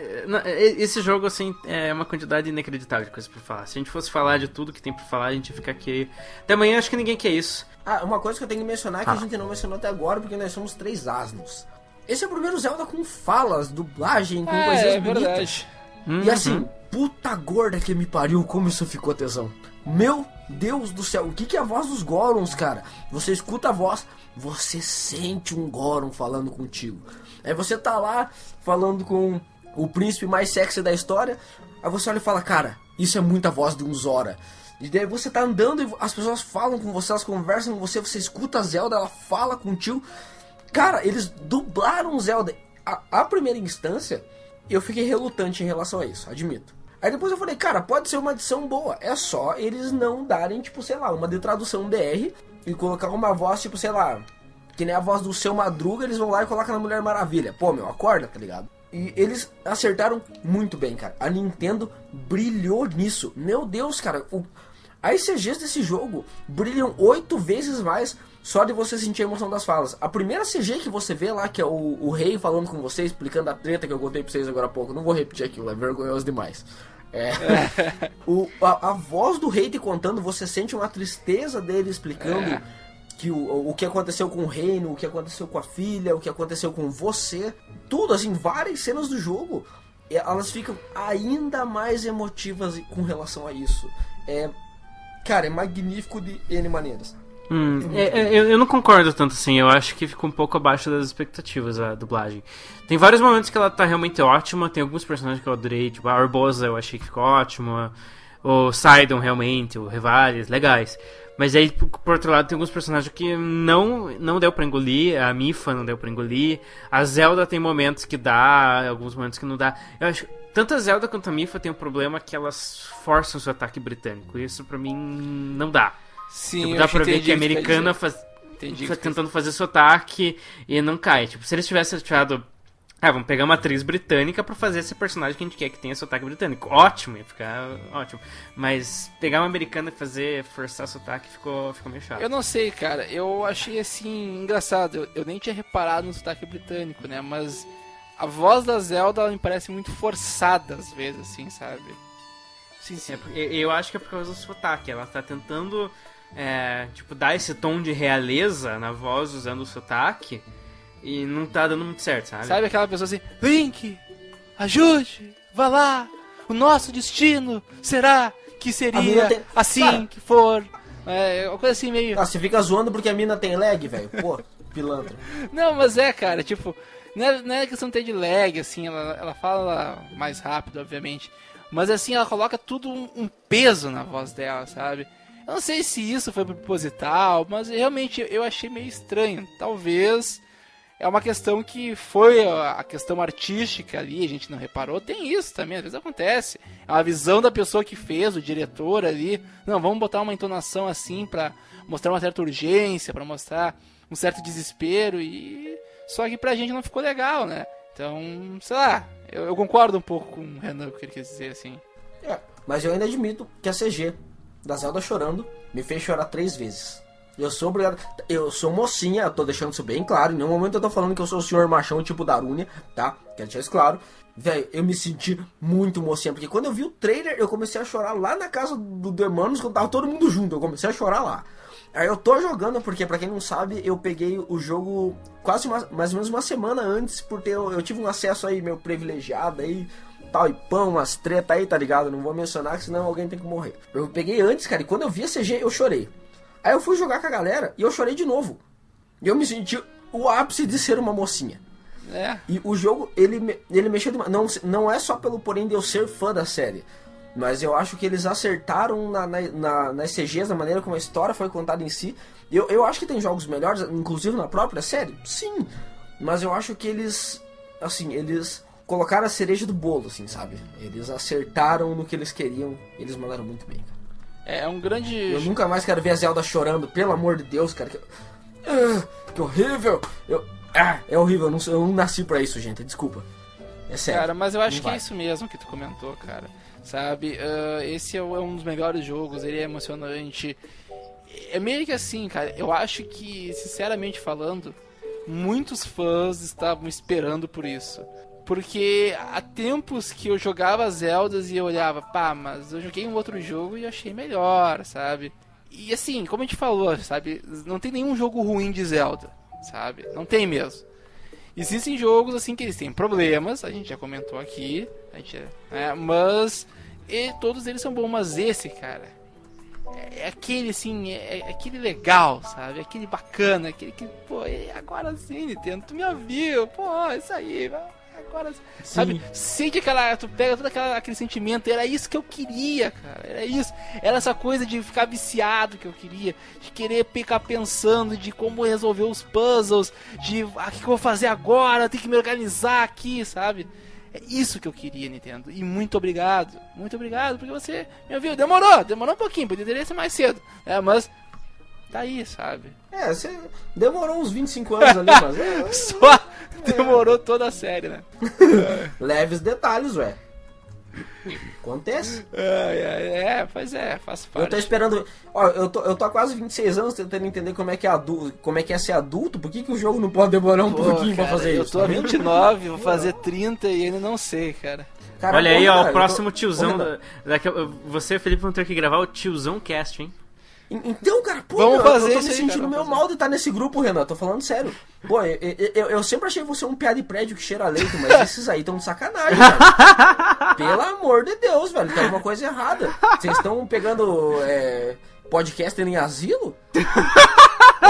Esse jogo, assim, é uma quantidade inacreditável de coisas pra falar. Se a gente fosse falar de tudo que tem pra falar, a gente fica aqui. Até amanhã acho que ninguém quer isso. Ah, uma coisa que eu tenho que mencionar que ah. a gente não mencionou até agora, porque nós somos três asnos. Esse é o primeiro Zelda com falas, dublagem, com é, coisas é bonitas. Verdade. Uhum. E assim, puta gorda que me pariu, como isso ficou tesão. Meu Deus do céu, o que, que é a voz dos Gorons, cara? Você escuta a voz, você sente um Goron falando contigo. Aí você tá lá falando com o príncipe mais sexy da história, aí você olha e fala, cara, isso é muita voz de um Zora. E daí você tá andando e as pessoas falam com você, elas conversam com você, você escuta a Zelda, ela fala com o tio. Cara, eles dublaram Zelda. A, a primeira instância, eu fiquei relutante em relação a isso, admito. Aí depois eu falei, cara, pode ser uma edição boa. É só eles não darem, tipo, sei lá, uma de tradução BR e colocar uma voz, tipo, sei lá, que nem a voz do seu Madruga, eles vão lá e colocam na Mulher Maravilha. Pô, meu, acorda, tá ligado? E eles acertaram muito bem, cara. A Nintendo brilhou nisso. Meu Deus, cara. O... As CGs desse jogo brilham oito vezes mais só de você sentir a emoção das falas. A primeira CG que você vê lá, que é o, o rei falando com você, explicando a treta que eu contei pra vocês agora há pouco. Não vou repetir aquilo, é vergonhoso demais. É. [laughs] o, a, a, voz do rei te contando, você sente uma tristeza dele explicando. É que o, o que aconteceu com o reino, o que aconteceu com a filha, o que aconteceu com você, tudo, assim, várias cenas do jogo, elas ficam ainda mais emotivas com relação a isso. É, cara, é magnífico de N maneiras. Hum, é, é, eu, eu, não concordo tanto assim, eu acho que ficou um pouco abaixo das expectativas a dublagem. Tem vários momentos que ela tá realmente ótima, tem alguns personagens que eu adorei, tipo a Arbosa eu achei que ficou ótima, o Sidon realmente, o Rivales, legais. Mas aí, por outro lado, tem alguns personagens que não, não deu pra engolir. A Mifa não deu pra engolir. A Zelda tem momentos que dá, alguns momentos que não dá. Eu acho tanto a Zelda quanto a Mifa tem um problema que elas forçam o seu ataque britânico. Isso pra mim não dá. Sim, tipo, dá pra ver que a americana faz, tentando fazer seu ataque e não cai. Tipo, se eles tivessem tirado ah, vamos pegar uma atriz britânica para fazer esse personagem que a gente quer que tenha sotaque britânico. Ótimo, ia ficar ótimo. Mas pegar uma americana e fazer, forçar sotaque ficou, ficou meio chato. Eu não sei, cara. Eu achei assim, engraçado. Eu, eu nem tinha reparado no sotaque britânico, né? Mas a voz da Zelda me parece muito forçada às vezes, assim, sabe? Sim, sim. É, eu acho que é por causa do sotaque. Ela tá tentando, é, tipo, dar esse tom de realeza na voz usando o sotaque. E não tá dando muito certo, sabe? Sabe aquela pessoa assim, Link, ajude, vá lá, o nosso destino será que seria tem... assim Cara, que for. É, uma coisa assim meio. Ah, você fica zoando porque a mina tem lag, velho. Pô, [laughs] pilantra. Não, mas é, cara, tipo, não é, não é questão de ter de lag, assim, ela, ela fala mais rápido, obviamente. Mas assim, ela coloca tudo um, um peso na voz dela, sabe? Eu não sei se isso foi proposital, mas realmente eu achei meio estranho. Talvez é uma questão que foi a questão artística ali, a gente não reparou. Tem isso também, às vezes acontece. É uma visão da pessoa que fez, o diretor ali. Não, vamos botar uma entonação assim para mostrar uma certa urgência, para mostrar um certo desespero e só que pra gente não ficou legal, né? Então, sei lá, eu, eu concordo um pouco com o Renan, o que ele quer dizer assim. É, mas eu ainda admito que a CG da Zelda chorando me fez chorar três vezes. Eu sou obrigado. Eu sou mocinha, eu tô deixando isso bem claro. Em nenhum momento eu tô falando que eu sou o senhor machão tipo Darúnia, tá? Quero deixar isso claro. Velho, eu me senti muito mocinha, porque quando eu vi o trailer, eu comecei a chorar lá na casa do, Hermanos, quando tava todo mundo junto. Eu comecei a chorar lá. Aí eu tô jogando, porque para quem não sabe, eu peguei o jogo quase uma, mais ou menos uma semana antes, porque eu, eu tive um acesso aí meio privilegiado aí, tal e pão, umas treta aí, tá ligado? Não vou mencionar, senão alguém tem que morrer. Eu peguei antes, cara, e quando eu vi a CG, eu chorei. Aí eu fui jogar com a galera e eu chorei de novo. E eu me senti o ápice de ser uma mocinha. É. E o jogo, ele, ele mexeu demais. Não, não é só pelo porém de eu ser fã da série. Mas eu acho que eles acertaram na, na, na, nas CGs, na maneira como a história foi contada em si. Eu, eu acho que tem jogos melhores, inclusive na própria série. Sim. Mas eu acho que eles. Assim, eles colocaram a cereja do bolo, assim, sabe? Eles acertaram no que eles queriam. Eles mandaram muito bem, cara. É, é um grande. Eu nunca mais quero ver a Zelda chorando, pelo amor de Deus, cara. Que, ah, que horrível! Eu, ah, é horrível, eu não, eu não nasci pra isso, gente, desculpa. É sério. Cara, mas eu acho que vai. é isso mesmo que tu comentou, cara. Sabe? Uh, esse é, é um dos melhores jogos, ele é emocionante. É meio que assim, cara. Eu acho que, sinceramente falando, muitos fãs estavam esperando por isso. Porque há tempos que eu jogava Zeldas e eu olhava, pá, mas eu joguei um outro jogo e achei melhor, sabe? E assim, como a gente falou, sabe? Não tem nenhum jogo ruim de Zelda, sabe? Não tem mesmo. Existem jogos assim que eles têm problemas, a gente já comentou aqui, a gente, é, mas e todos eles são bons, mas esse, cara, é, é aquele assim, é, é, aquele legal, sabe? Aquele bacana, aquele que, pô, agora sim, Nintendo, tu me ouviu, pô, isso aí, agora. Sim. Sabe? Sente aquela. Tu pega todo aquela, aquele sentimento. Era isso que eu queria, cara. Era isso. Era essa coisa de ficar viciado que eu queria. De querer ficar pensando de como resolver os puzzles. De ah, o que eu vou fazer agora? Tem que me organizar aqui, sabe? É isso que eu queria, Nintendo. E muito obrigado. Muito obrigado, porque você me ouviu. Demorou, demorou um pouquinho, poderia ser mais cedo. É, mas tá aí, sabe? É, você demorou uns 25 anos ali, mas. [laughs] É, Só demorou toda a série, né? [laughs] Leves detalhes, ué. Acontece. É, é, é, pois é, faz parte. Eu tô esperando. Ó, eu tô, eu tô há quase 26 anos tentando entender como é que é adulto, como é que é ser adulto. Por que, que o jogo não pode demorar um Pô, pouquinho cara, pra fazer eu isso? Eu tô há 29, vou fazer 30 e ainda não sei, cara. cara Olha aí, ó, cara, o próximo tô... tiozão. Da, daqui, você e o Felipe vão ter que gravar o tiozão cast, hein? Então, cara, pô, Vamos fazer eu tô me sentindo aí, meio mal de estar nesse grupo, Renan. Tô falando sério. Pô, eu, eu, eu, sempre achei você um piada de prédio que cheira a leite, mas [laughs] esses aí estão de sacanagem, velho. Pelo amor de Deus, velho. Tem alguma coisa errada. Vocês estão pegando é, podcast em asilo? [laughs]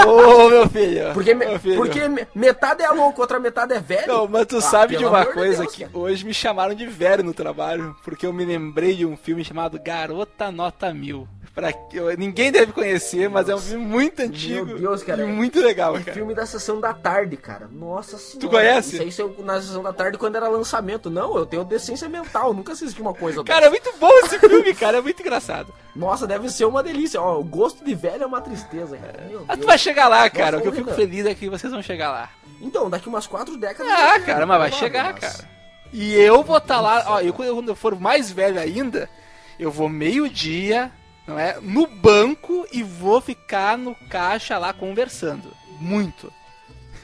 Ô, oh, meu filho. Porque, meu filho. porque metade é louco, outra metade é velho. Não, mas tu ah, sabe de uma coisa de Deus, que hoje me chamaram de velho no trabalho, porque eu me lembrei de um filme chamado Garota Nota Mil. Pra, ninguém deve conhecer, mas Nossa. é um filme muito antigo. Meu Deus, cara. E muito legal, é cara. filme da sessão da tarde, cara. Nossa senhora. Tu conhece? Isso aí saiu na sessão da tarde quando era lançamento. Não, eu tenho decência mental, nunca assisti uma coisa Cara, é muito bom esse filme, cara. É muito engraçado. Nossa, deve ser uma delícia. Ó, o gosto de velho é uma tristeza, cara. Meu ah, tu vai chegar lá, cara. Nossa, o que eu fico feliz é que vocês vão chegar lá. Então, daqui umas quatro décadas. Ah, cara, mas vai chegar, mas... cara. E eu vou estar tá lá, ó, eu, quando eu for mais velho ainda, eu vou meio-dia não é? No banco e vou ficar no caixa lá conversando. Muito.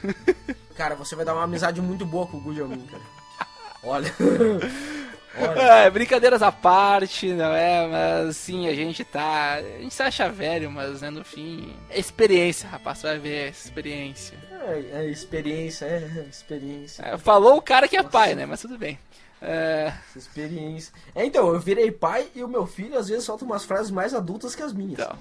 [laughs] Cara, você vai dar uma amizade muito boa com o Gujamin, cara. Olha. Olha. É, brincadeiras à parte, não é? Mas sim, a gente tá. A gente se acha velho, mas né, no fim. É experiência, rapaz, você vai ver, é experiência. É, é experiência, é, é experiência. É, falou o cara que é Nossa. pai, né? Mas tudo bem. É... Essa experiência. É, então, eu virei pai e o meu filho às vezes solta umas frases mais adultas que as minhas. Então.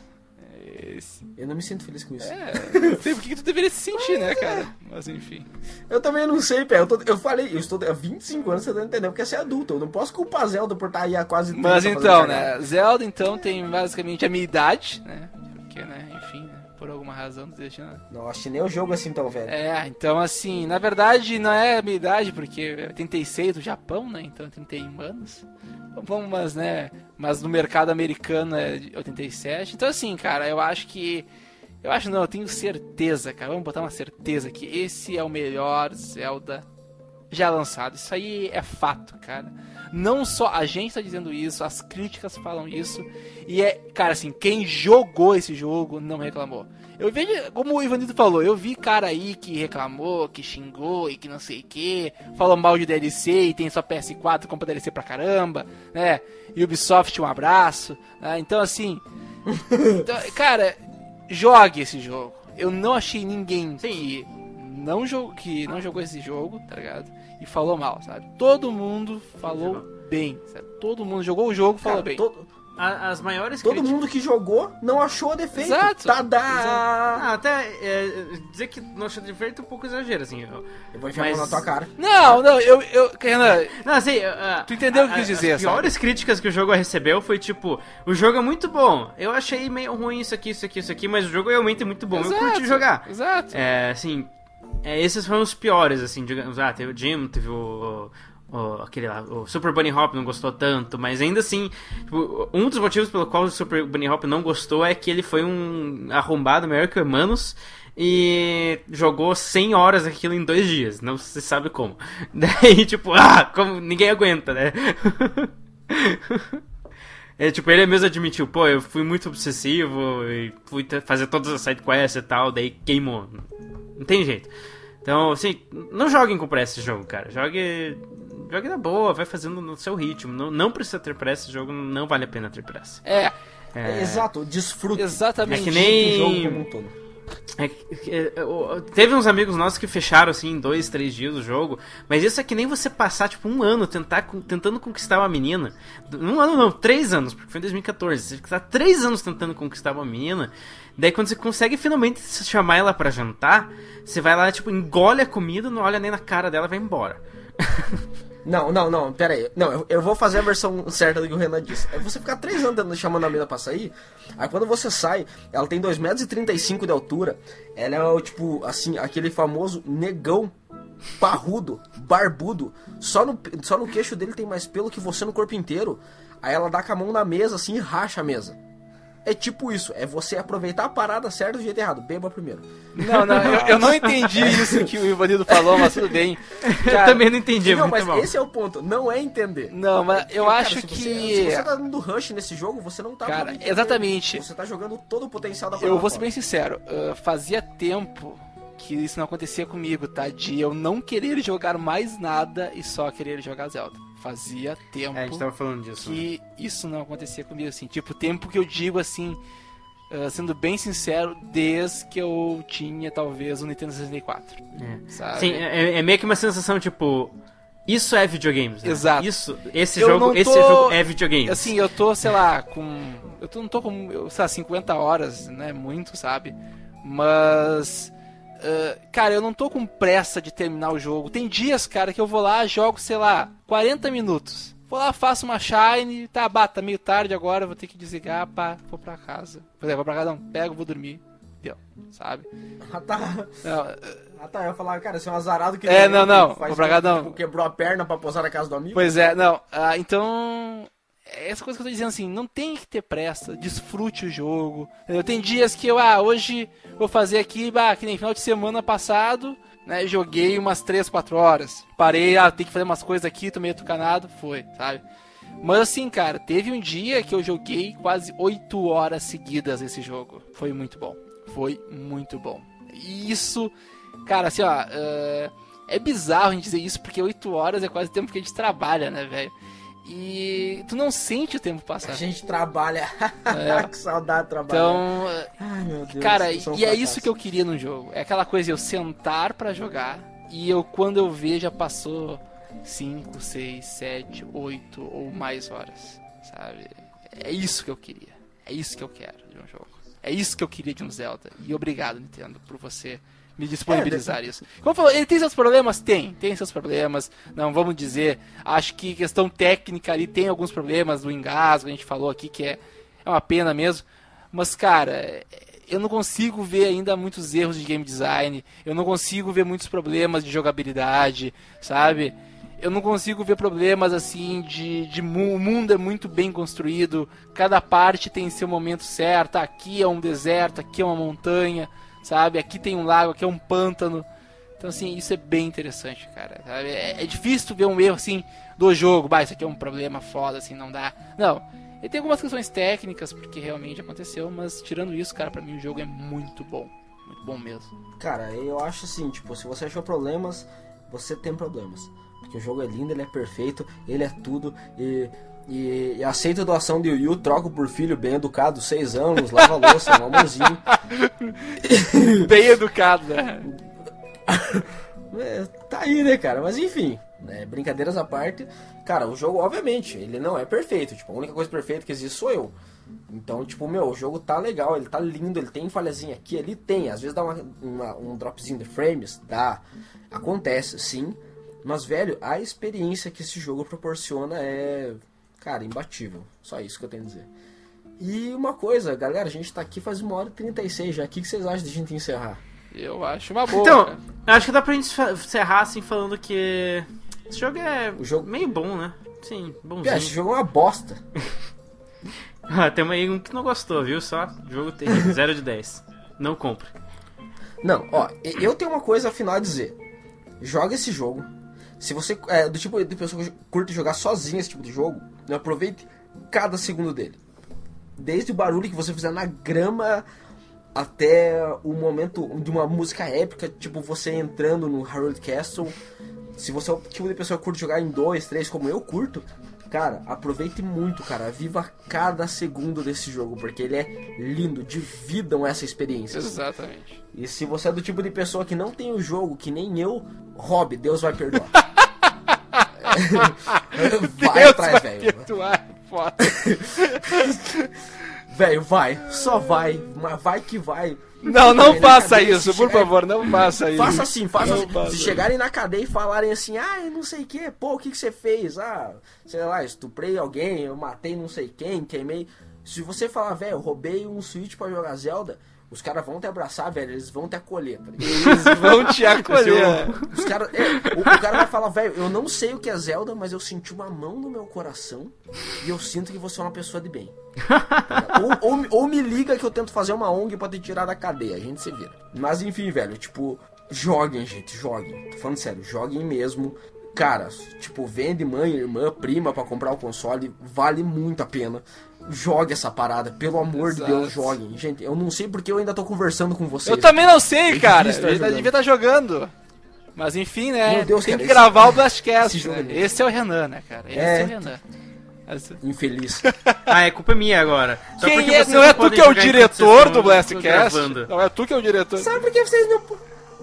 É esse... Eu não me sinto feliz com isso. É, não sei porque que tu deveria se sentir, né, cara? É. Mas enfim. Eu também não sei, pé. Eu, tô, eu falei, eu estou há 25 anos tentando entender porque é ser adulto. Eu não posso culpar Zelda por estar aí há quase 30 Mas então, né? Zelda, então, tem basicamente a minha idade, né? Porque, né, enfim, né? por alguma razão do destino. Não acho nem o jogo assim tão velho. É, então assim, na verdade não é a minha idade, porque é 86 do Japão, né? Então 31 anos. Vamos, mas, né? Mas no mercado americano é 87. Então assim, cara, eu acho que. Eu acho não, eu tenho certeza, cara. Vamos botar uma certeza que esse é o melhor Zelda já lançado. Isso aí é fato, cara. Não só a gente tá dizendo isso, as críticas falam isso. E é, cara, assim, quem jogou esse jogo não reclamou. Eu vejo, como o Ivanito falou, eu vi cara aí que reclamou, que xingou e que não sei o que, falou mal de DLC e tem só PS4, compra DLC pra caramba, né? Ubisoft, um abraço. Né? Então, assim, [laughs] então, cara, jogue esse jogo. Eu não achei ninguém Sim. que não, que não jogou esse jogo, tá ligado? e falou mal, sabe? Todo mundo falou bem, sabe? Todo mundo jogou o jogo e falou bem. Todo, as maiores Todo críticas... mundo que jogou não achou defeito. Exato. Tadá! Ah, até é, dizer que não achou defeito é um pouco exagero, assim. Eu, eu vou enfiar mas... na tua cara. Não, não, eu... eu Renan, não, assim... Uh, tu entendeu o que eu quis dizer, As piores sabe? críticas que o jogo recebeu foi, tipo... O jogo é muito bom. Eu achei meio ruim isso aqui, isso aqui, isso aqui, mas o jogo realmente é muito bom. Exato, eu curti jogar. Exato. É, assim... É, esses foram os piores, assim, digamos. Ah, teve o Jim, teve o, o, aquele lá, o Super Bunny Hop não gostou tanto, mas ainda assim, tipo, um dos motivos pelo qual o Super Bunny Hop não gostou é que ele foi um arrombado maior que o Hermanos e jogou 100 horas aquilo em dois dias, não se sabe como. [laughs] Daí, tipo, ah, como ninguém aguenta, né? [laughs] É, tipo, ele mesmo admitiu, pô, eu fui muito obsessivo e fui fazer todas as sidequests e tal, daí queimou. Não tem jeito. Então, assim, não joguem com pressa esse jogo, cara. Jogue. Jogue na boa, vai fazendo no seu ritmo. Não, não precisa ter pressa, esse jogo não vale a pena ter pressa. É. é... Exato, desfruta. Exatamente. É que nem. O jogo como um todo. É, é, teve uns amigos nossos que fecharam assim em dois, três dias o jogo, mas isso é que nem você passar tipo um ano tentar, tentando conquistar uma menina. Um ano não, três anos, porque foi em 2014. Você está três anos tentando conquistar uma menina, daí quando você consegue finalmente chamar ela para jantar, você vai lá, tipo, engole a comida, não olha nem na cara dela vai embora. [laughs] Não, não, não, pera aí. Não, eu, eu, vou fazer a versão certa do que o Renan disse. É você ficar 3 anos chamando a mina pra sair, aí quando você sai, ela tem 2,35 metros de altura, ela é, tipo, assim, aquele famoso negão parrudo, barbudo, só no, só no queixo dele tem mais pelo que você no corpo inteiro. Aí ela dá com a mão na mesa assim e racha a mesa. É tipo isso, é você aproveitar a parada certa do jeito errado. Beba primeiro. Não, não, eu, eu não [laughs] entendi isso que o Ivanildo falou, mas tudo bem. Cara, eu também não entendi, Não, mas bom. esse é o ponto, não é entender. Não, mas eu cara, acho que... Você, se você tá dando rush nesse jogo, você não tá... Cara, exatamente. Você tá jogando todo o potencial da parada. Eu vou ser bem sincero, uh, fazia tempo que isso não acontecia comigo, tá? De eu não querer jogar mais nada e só querer jogar Zelda. Fazia tempo é, a gente tava falando disso, que né? isso não acontecia comigo, assim. Tipo, tempo que eu digo assim, uh, sendo bem sincero, desde que eu tinha talvez o Nintendo 64. É. Sabe? Sim, é, é meio que uma sensação tipo. Isso é videogames. Né? Exato. Isso, esse jogo, tô, esse jogo é videogame. Assim, eu tô, sei lá, com eu tô, não tô com, sei lá, 50 horas, né, muito, sabe? Mas Uh, cara, eu não tô com pressa de terminar o jogo. Tem dias, cara, que eu vou lá, jogo, sei lá, 40 minutos. Vou lá, faço uma shine, tá, bata, tá meio tarde agora, vou ter que desligar, pá, vou pra casa. Por exemplo, vou pra casa, não, pego, vou dormir. Deu, sabe? Ah, tá. Não, uh... Ah, tá, eu ia falar, cara, você é um azarado que... É, não, não, vou pra casa, não. Quebrou a perna pra posar na casa do amigo? Pois é, não, uh, então essa coisa que eu tô dizendo assim, não tem que ter pressa, desfrute o jogo. Eu tenho dias que eu, ah, hoje vou fazer aqui, bah, que nem final de semana passado, né, joguei umas 3, 4 horas. Parei, ah, tem que fazer umas coisas aqui, tô meio tucanado, foi, sabe? Mas assim, cara, teve um dia que eu joguei quase 8 horas seguidas esse jogo. Foi muito bom. Foi muito bom. E isso, cara, assim, ó, uh, é bizarro a gente dizer isso porque 8 horas é quase o tempo que a gente trabalha, né, velho? E tu não sente o tempo passar. A gente trabalha. É. [laughs] que saudade de trabalhar. Então, Ai, meu Deus, cara, e um é isso que eu queria no jogo. É aquela coisa eu sentar para jogar e eu quando eu ver já passou 5, 6, 7, 8 ou mais horas, sabe? É isso que eu queria. É isso que eu quero de um jogo. É isso que eu queria de um Zelda. E obrigado, Nintendo, por você me disponibilizar é, isso. Como falou, ele tem seus problemas? Tem, tem seus problemas. Não vamos dizer. Acho que questão técnica ali tem alguns problemas do engasgo, a gente falou aqui que é, é uma pena mesmo. Mas, cara, eu não consigo ver ainda muitos erros de game design. Eu não consigo ver muitos problemas de jogabilidade, sabe? Eu não consigo ver problemas assim de, de o mundo é muito bem construído. Cada parte tem seu momento certo. Aqui é um deserto, aqui é uma montanha sabe? Aqui tem um lago, aqui é um pântano. Então, assim, isso é bem interessante, cara. É, é, difícil tu ver um erro, assim, do jogo. Bah, isso aqui é um problema foda, assim, não dá. Não. Ele tem algumas questões técnicas, porque realmente aconteceu, mas tirando isso, cara, pra mim o jogo é muito bom. Muito bom mesmo. Cara, eu acho assim, tipo, se você achou problemas, você tem problemas. Porque o jogo é lindo, ele é perfeito, ele é tudo. E e, e aceita a doação de Yu, troco por filho bem educado, 6 anos, lava louça, [laughs] um amorzinho. [laughs] bem educado, né? [laughs] é, tá aí, né, cara? Mas enfim, né, brincadeiras à parte. Cara, o jogo, obviamente, ele não é perfeito. Tipo, a única coisa perfeita que existe sou eu. Então, tipo, meu, o jogo tá legal, ele tá lindo, ele tem falhazinha aqui, ele tem. Às vezes dá uma, uma, um dropzinho de frames, dá. Acontece, sim. Mas, velho, a experiência que esse jogo proporciona é Cara, imbatível. Só isso que eu tenho a dizer. E uma coisa, galera, a gente tá aqui faz uma hora e 36 já. O que, vocês acham de a gente encerrar? Eu acho uma boa. Então, cara. acho que dá pra gente encerrar assim falando que. Esse jogo é o jogo... meio bom, né? Sim, bonzinho. esse jogo é uma bosta. [laughs] ah, tem aí um que não gostou, viu? Só jogo terrível, 0 de 10. Não compra. Não, ó, eu tenho uma coisa afinal a dizer. Joga esse jogo. Se você é do tipo de pessoa que curte jogar sozinho esse tipo de jogo? Aproveite cada segundo dele. Desde o barulho que você fizer na grama até o momento de uma música épica, tipo você entrando no Harold Castle. Se você é o tipo de pessoa que curte jogar em dois, três, como eu curto, cara, aproveite muito, cara. Viva cada segundo desse jogo, porque ele é lindo. Dividam essa experiência. Exatamente. E se você é do tipo de pessoa que não tem o jogo, que nem eu, Rob, Deus vai perdoar. [laughs] [laughs] vai atrás, velho. [laughs] Velho, vai. Só vai. Mas vai que vai. Não, não faça isso, por favor, não faça isso. Faça assim, faça assim. Se chegarem na cadeia e falarem assim, ah, não sei o que, pô, o que, que você fez? Ah, sei lá, estuprei alguém, eu matei não sei quem, queimei. Se você falar, velho, roubei um Switch pra jogar Zelda, os caras vão te abraçar, velho, eles vão te acolher, tá Eles vão te acolher. [laughs] Os cara, é, o, o, cara vai falar, velho, eu não sei o que é Zelda, mas eu senti uma mão no meu coração e eu sinto que você é uma pessoa de bem. [laughs] ou, ou, ou, me liga que eu tento fazer uma ONG pra te tirar da cadeia, a gente se vira. Mas enfim, velho, tipo, joguem, gente, joguem. Tô falando sério, joguem mesmo. Cara, tipo, vende mãe, irmã, prima para comprar o console, vale muito a pena jogue essa parada, pelo amor Exato. de Deus, joguem. Gente, eu não sei porque eu ainda tô conversando com vocês. Eu também não sei, cara. Eu devia estar tá jogando. Mas enfim, né? Meu Deus, Tem cara, que gravar esse... o Blastcast. Né? Esse é o Renan, né, cara? Esse é, é o Renan. Infeliz. [laughs] ah, é culpa minha agora. Só Quem é? Não é tu que é o diretor do Blastcast? Não é tu que é o diretor. Sabe por que vocês não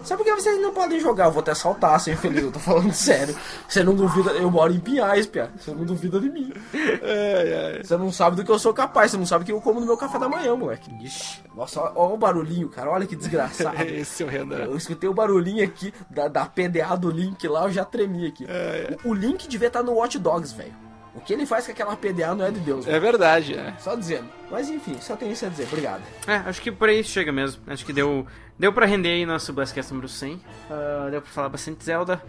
Sabe por que vocês não podem jogar? Eu vou até saltar, sem feliz, eu tô falando [laughs] sério. Você não duvida, eu moro em Pinhais, Pia. Você não duvida de mim. É, é. Você não sabe do que eu sou capaz, você não sabe o que eu como no meu café da manhã, moleque. Ixi, nossa, olha o barulhinho, cara, olha que desgraçado. [laughs] Esse é o Renan. Eu escutei o barulhinho aqui da, da PDA do Link lá, eu já tremi aqui. É, é. O, o Link devia estar no Watch Dogs, velho. O que ele faz com aquela PDA não é de Deus. É verdade, é. Só dizendo. Mas enfim, só tenho isso a dizer. Obrigado. É, acho que por aí chega mesmo. Acho que deu, deu pra render aí nosso Blastcast número 100. Uh, ah, deu pra falar bastante Zelda.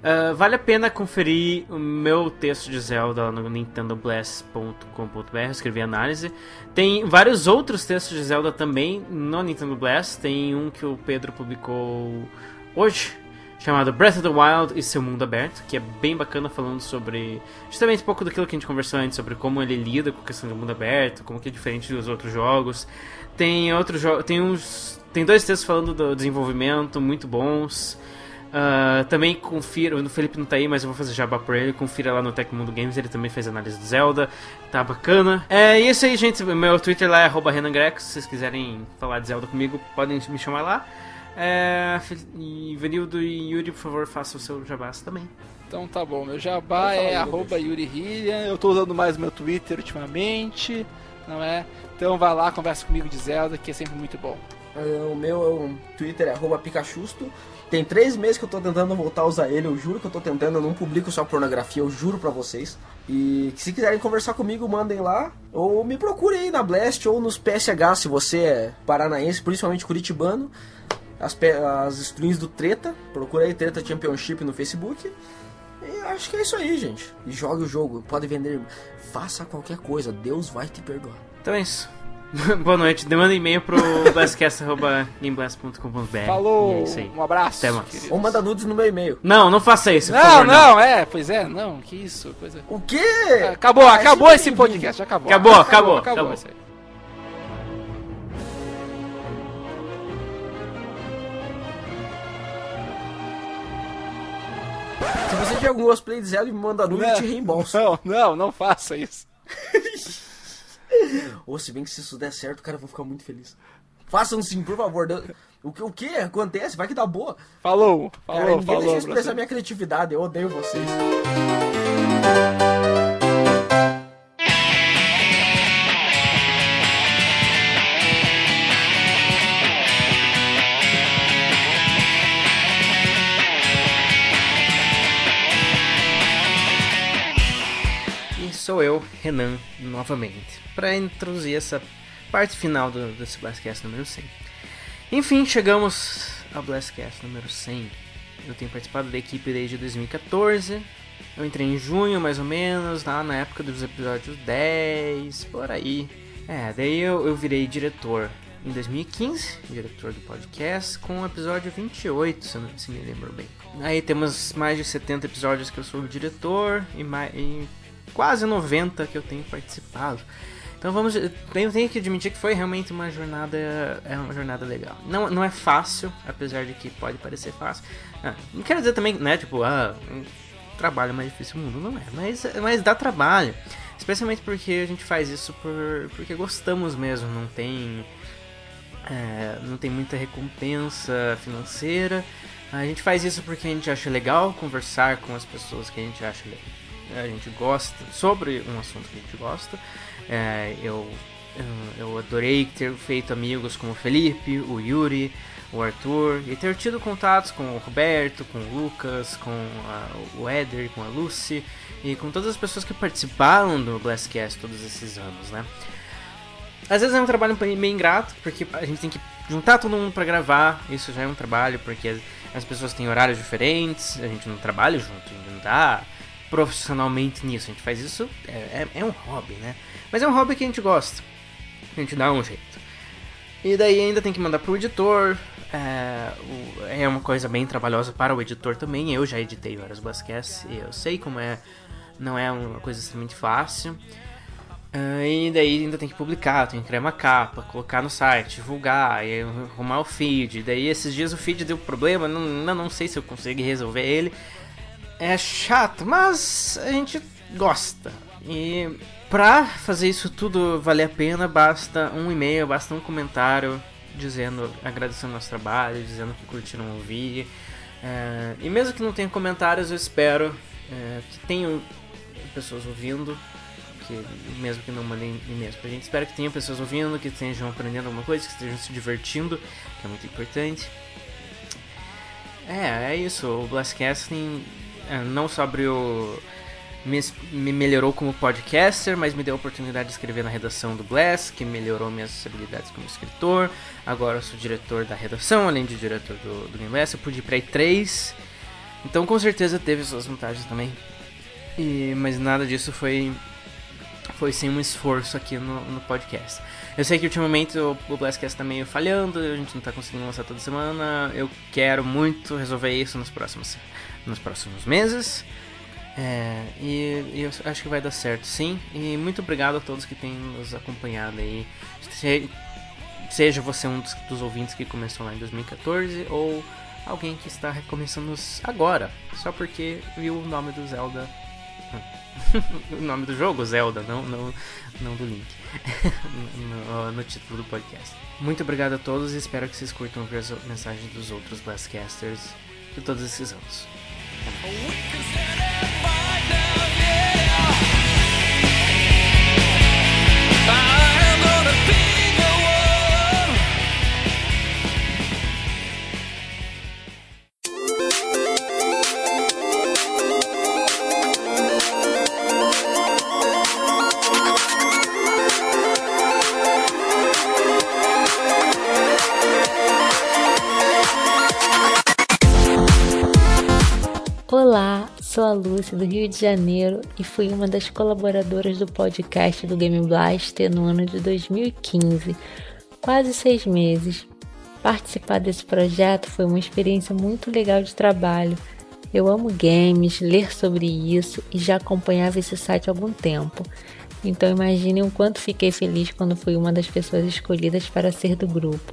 Uh, vale a pena conferir o meu texto de Zelda no nintendoblast.com.br, escrevi análise. Tem vários outros textos de Zelda também no Nintendo Blast. Tem um que o Pedro publicou hoje, chamado Breath of the Wild e seu mundo aberto, que é bem bacana falando sobre justamente um pouco daquilo que a gente conversou antes, sobre como ele lida com a questão do mundo aberto, como que é diferente dos outros jogos. Tem outros tem uns, tem dois textos falando do desenvolvimento muito bons. Uh, também confira, o Felipe não tá aí, mas eu vou fazer jabá por ele. Confira lá no Tecmundo Games, ele também fez análise do Zelda, tá bacana. É isso aí, gente. Meu Twitter lá é RenaGreco. Se vocês quiserem falar de Zelda comigo, podem me chamar lá. É, e e Yuri, por favor, façam o seu jabás também. Então tá bom, meu jabá é arroba Yuri Hillian. Eu tô usando mais meu Twitter ultimamente, não é? Então vai lá, conversa comigo de Zelda, que é sempre muito bom. É, o meu Twitter é arroba Pikachusto. Tem três meses que eu tô tentando voltar a usar ele, eu juro que eu tô tentando, eu não publico só pornografia, eu juro pra vocês. E se quiserem conversar comigo, mandem lá. Ou me procurem aí na Blast ou nos PSH se você é paranaense, principalmente curitibano as, as streams do Treta. Procura aí Treta Championship no Facebook. E acho que é isso aí, gente. E jogue o jogo, pode vender. Faça qualquer coisa, Deus vai te perdoar. Então é isso. [laughs] Boa noite. Manda e-mail pro [laughs] blastcast.gameblast.com.br. Falou. É um abraço. Até mais. Ou manda nudes no meu e-mail. Não, não faça isso. Não, favor, não, não, é, pois é, não, que isso, coisa. O quê? Acabou, ah, acabou esse podcast, acabou. Acabou, acabou, acabou. acabou. acabou. Se você tiver algum cosplay de Zelda, me manda nude e te reembolso. Não, não, não faça isso. [laughs] Ou se bem que se isso der certo, cara, eu vou ficar muito feliz. Façam sim, por favor. O que, o que acontece? Vai que dá boa. Falou, falou, cara, ninguém falou. Deixa eu expressar minha criatividade, eu odeio vocês. Sou eu, Renan, novamente, para introduzir essa parte final do, desse Blastcast número 100. Enfim, chegamos ao Blastcast número 100. Eu tenho participado da equipe desde 2014. Eu entrei em junho, mais ou menos, lá na época dos episódios 10, por aí. É, daí eu, eu virei diretor em 2015, diretor do podcast, com o episódio 28, se, não, se me lembro bem. Aí temos mais de 70 episódios que eu sou o diretor e, mais, e quase 90 que eu tenho participado. Então vamos, tenho, tenho que admitir que foi realmente uma jornada, é uma jornada legal. Não, não é fácil, apesar de que pode parecer fácil. Ah, não quero dizer também, né, tipo, ah, trabalho mais difícil do mundo, não é, mas, mas dá trabalho. Especialmente porque a gente faz isso por, porque gostamos mesmo, não tem, é, não tem muita recompensa financeira. A gente faz isso porque a gente acha legal conversar com as pessoas que a gente acha legal a gente gosta, sobre um assunto que a gente gosta. É, eu eu adorei ter feito amigos como o Felipe, o Yuri, o Arthur e ter tido contatos com o Roberto, com o Lucas, com a, o Eder, com a Lucy e com todas as pessoas que participaram do Blastcast todos esses anos, né? Às vezes é um trabalho meio ingrato, porque a gente tem que juntar todo mundo para gravar, isso já é um trabalho, porque as pessoas têm horários diferentes, a gente não trabalha junto, a gente não dá profissionalmente nisso, a gente faz isso, é, é, é um hobby, né? Mas é um hobby que a gente gosta, a gente dá um jeito. E daí ainda tem que mandar pro editor, é, é uma coisa bem trabalhosa para o editor também, eu já editei vários Blastcasts e eu sei como é, não é uma coisa extremamente fácil. Uh, e daí ainda tem que publicar, tem que criar uma capa, colocar no site, divulgar, e arrumar o feed. Daí esses dias o feed deu problema, não, não, sei se eu consigo resolver ele. É chato, mas a gente gosta. E pra fazer isso tudo valer a pena, basta um e-mail, basta um comentário dizendo, agradecendo nosso trabalho, dizendo que curtiram ouvir. Uh, e mesmo que não tenha comentários, eu espero uh, que tenham pessoas ouvindo que mesmo que não mandem e-mails pra gente, espero que tenham pessoas ouvindo, que estejam aprendendo alguma coisa, que estejam se divertindo, que é muito importante. É, é isso. O Blastcasting é, não só abriu. Me, me, melhorou como podcaster, mas me deu a oportunidade de escrever na redação do Blast, que melhorou minhas habilidades como escritor. Agora eu sou diretor da redação, além de diretor do, do Game Blast. Eu pude ir pra E3. Então com certeza teve suas vantagens também. E, mas nada disso foi foi sem um esforço aqui no, no podcast. Eu sei que ultimamente o, o Blastcast tá meio falhando, a gente não tá conseguindo lançar toda semana. Eu quero muito resolver isso nos próximos, nos próximos meses. É, e, e, eu acho que vai dar certo sim. E muito obrigado a todos que têm nos acompanhado aí. Se, seja você um dos, dos ouvintes que começou lá em 2014 ou alguém que está recomeçando agora, só porque viu o nome do Zelda [laughs] o nome do jogo, Zelda, não, não, não do Link. [laughs] no, no, título do podcast. Muito obrigado a todos e espero que vocês curtam ver as mensagens dos outros Blastcasters de todos esses anos. Now, yeah. Sou a Lúcia do Rio de Janeiro e fui uma das colaboradoras do podcast do Game Blaster no ano de 2015, quase seis meses. Participar desse projeto foi uma experiência muito legal de trabalho. Eu amo games, ler sobre isso e já acompanhava esse site há algum tempo. Então imaginem o quanto fiquei feliz quando fui uma das pessoas escolhidas para ser do grupo.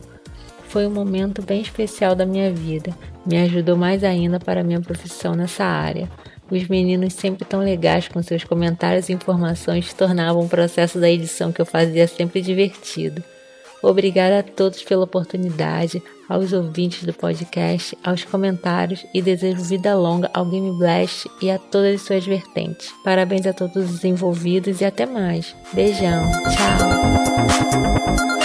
Foi um momento bem especial da minha vida, me ajudou mais ainda para minha profissão nessa área. Os meninos sempre tão legais com seus comentários e informações tornavam o processo da edição que eu fazia sempre divertido. Obrigada a todos pela oportunidade, aos ouvintes do podcast, aos comentários e desejo vida longa ao Game Blast e a todas as suas vertentes. Parabéns a todos os envolvidos e até mais. Beijão, tchau.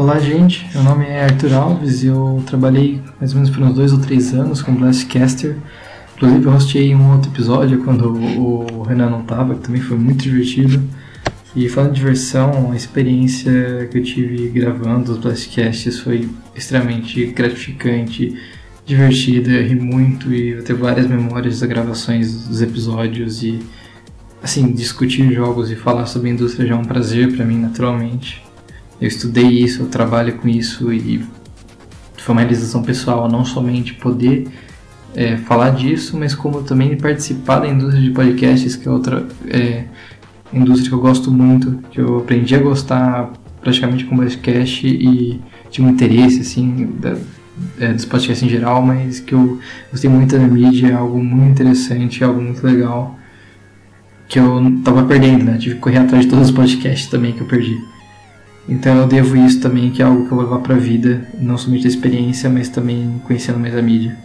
Olá, gente. Meu nome é Arthur Alves e eu trabalhei mais ou menos por uns dois ou três anos como Blastcaster. Inclusive, eu hostei um outro episódio quando o Renan não estava, que também foi muito divertido. E falando de diversão, a experiência que eu tive gravando os Blastcasts foi extremamente gratificante, divertida, ri muito e eu tenho várias memórias das gravações dos episódios e assim, discutir jogos e falar sobre a indústria já é um prazer para mim naturalmente. Eu estudei isso, eu trabalho com isso e foi uma realização pessoal, não somente poder é, falar disso, mas como também participar da indústria de podcasts, que é outra é, indústria que eu gosto muito, que eu aprendi a gostar praticamente com podcast e tinha um interesse assim da, é, dos podcasts em geral, mas que eu gostei muito da mídia, é algo muito interessante, é algo muito legal que eu tava perdendo, né? Tive que correr atrás de todos os podcasts também que eu perdi. Então eu devo isso também, que é algo que eu vou levar para a vida, não somente a experiência, mas também conhecendo mais a mídia.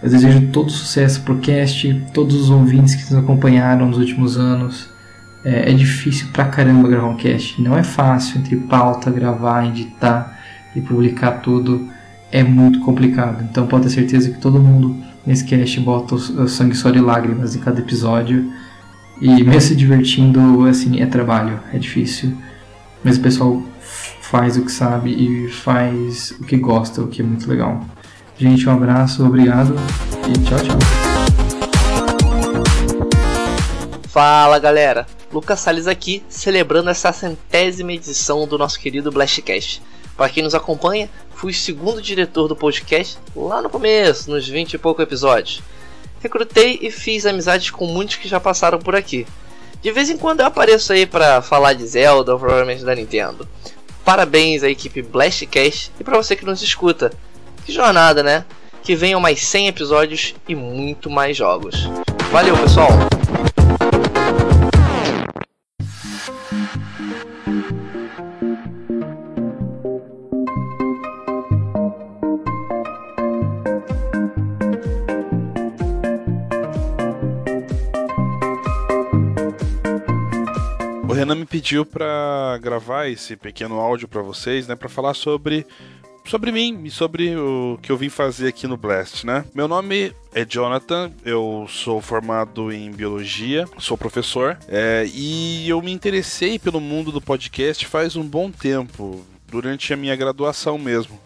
Eu desejo todo sucesso pro cast, todos os ouvintes que nos acompanharam nos últimos anos. é, é, difícil pra caramba gravar um cast. Não é fácil entre pauta, gravar, editar e publicar tudo. É muito complicado. Então pode ter certeza que todo mundo nesse cast bota o sangue, suor e lágrimas em cada episódio. E mesmo se divertindo, assim, é trabalho, é difícil. Mas o pessoal faz o que sabe e faz o que gosta, o que é muito legal. Gente, um abraço, obrigado e tchau, tchau. Fala galera, Lucas Salles aqui, celebrando essa centésima edição do nosso querido Blastcast. Para quem nos acompanha, fui segundo diretor do podcast lá no começo, nos 20 e poucos episódios. Recrutei e fiz amizades com muitos que já passaram por aqui. De vez em quando eu apareço aí para falar de Zelda ou provavelmente da Nintendo. Parabéns à equipe Blastcast e para você que nos escuta. Que jornada, né? Que venham mais 100 episódios e muito mais jogos. Valeu, pessoal! Renan me pediu para gravar esse pequeno áudio para vocês, né, para falar sobre sobre mim e sobre o que eu vim fazer aqui no Blast, né? Meu nome é Jonathan, eu sou formado em biologia, sou professor, é, e eu me interessei pelo mundo do podcast faz um bom tempo, durante a minha graduação mesmo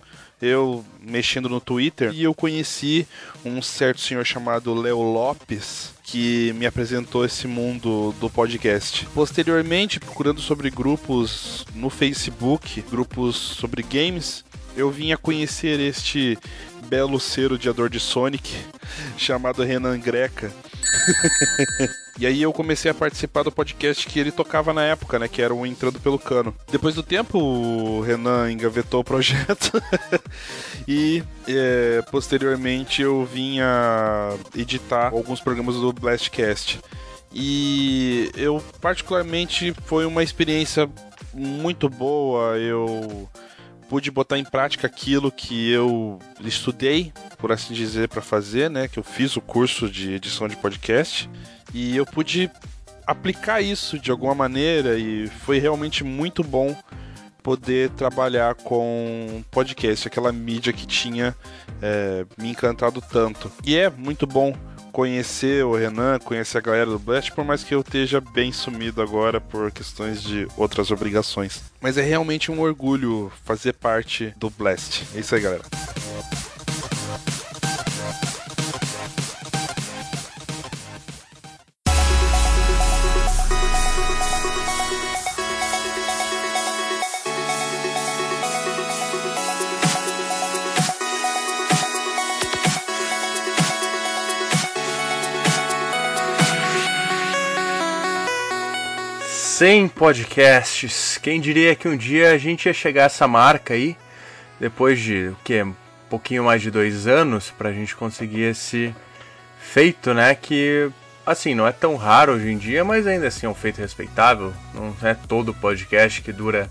eu mexendo no Twitter e eu conheci um certo senhor chamado Léo Lopes que me apresentou esse mundo do podcast. Posteriormente, procurando sobre grupos no Facebook, grupos sobre games, eu vim a conhecer este belo ser odiador de Sonic [laughs] chamado Renan Greca. [laughs] E aí eu comecei a participar do podcast que ele tocava na época, né? Que era o Entrando pelo Cano. Depois do tempo, o Renan engavetou o projeto. [laughs] e é, posteriormente eu vim a editar alguns programas do Blastcast. E eu, particularmente, foi uma experiência muito boa. Eu pude botar em prática aquilo que eu estudei, por assim dizer, para fazer, né? Que eu fiz o curso de edição de podcast. E eu pude aplicar isso de alguma maneira e foi realmente muito bom poder trabalhar com podcast, aquela mídia que tinha é, me encantado tanto. E é muito bom conhecer o Renan, conhecer a galera do Blast, por mais que eu esteja bem sumido agora por questões de outras obrigações. Mas é realmente um orgulho fazer parte do Blast. É isso aí, galera. Sem podcasts. Quem diria que um dia a gente ia chegar a essa marca aí, depois de o que? Um pouquinho mais de dois anos, para a gente conseguir esse feito, né? Que assim, não é tão raro hoje em dia, mas ainda assim é um feito respeitável. Não é todo podcast que dura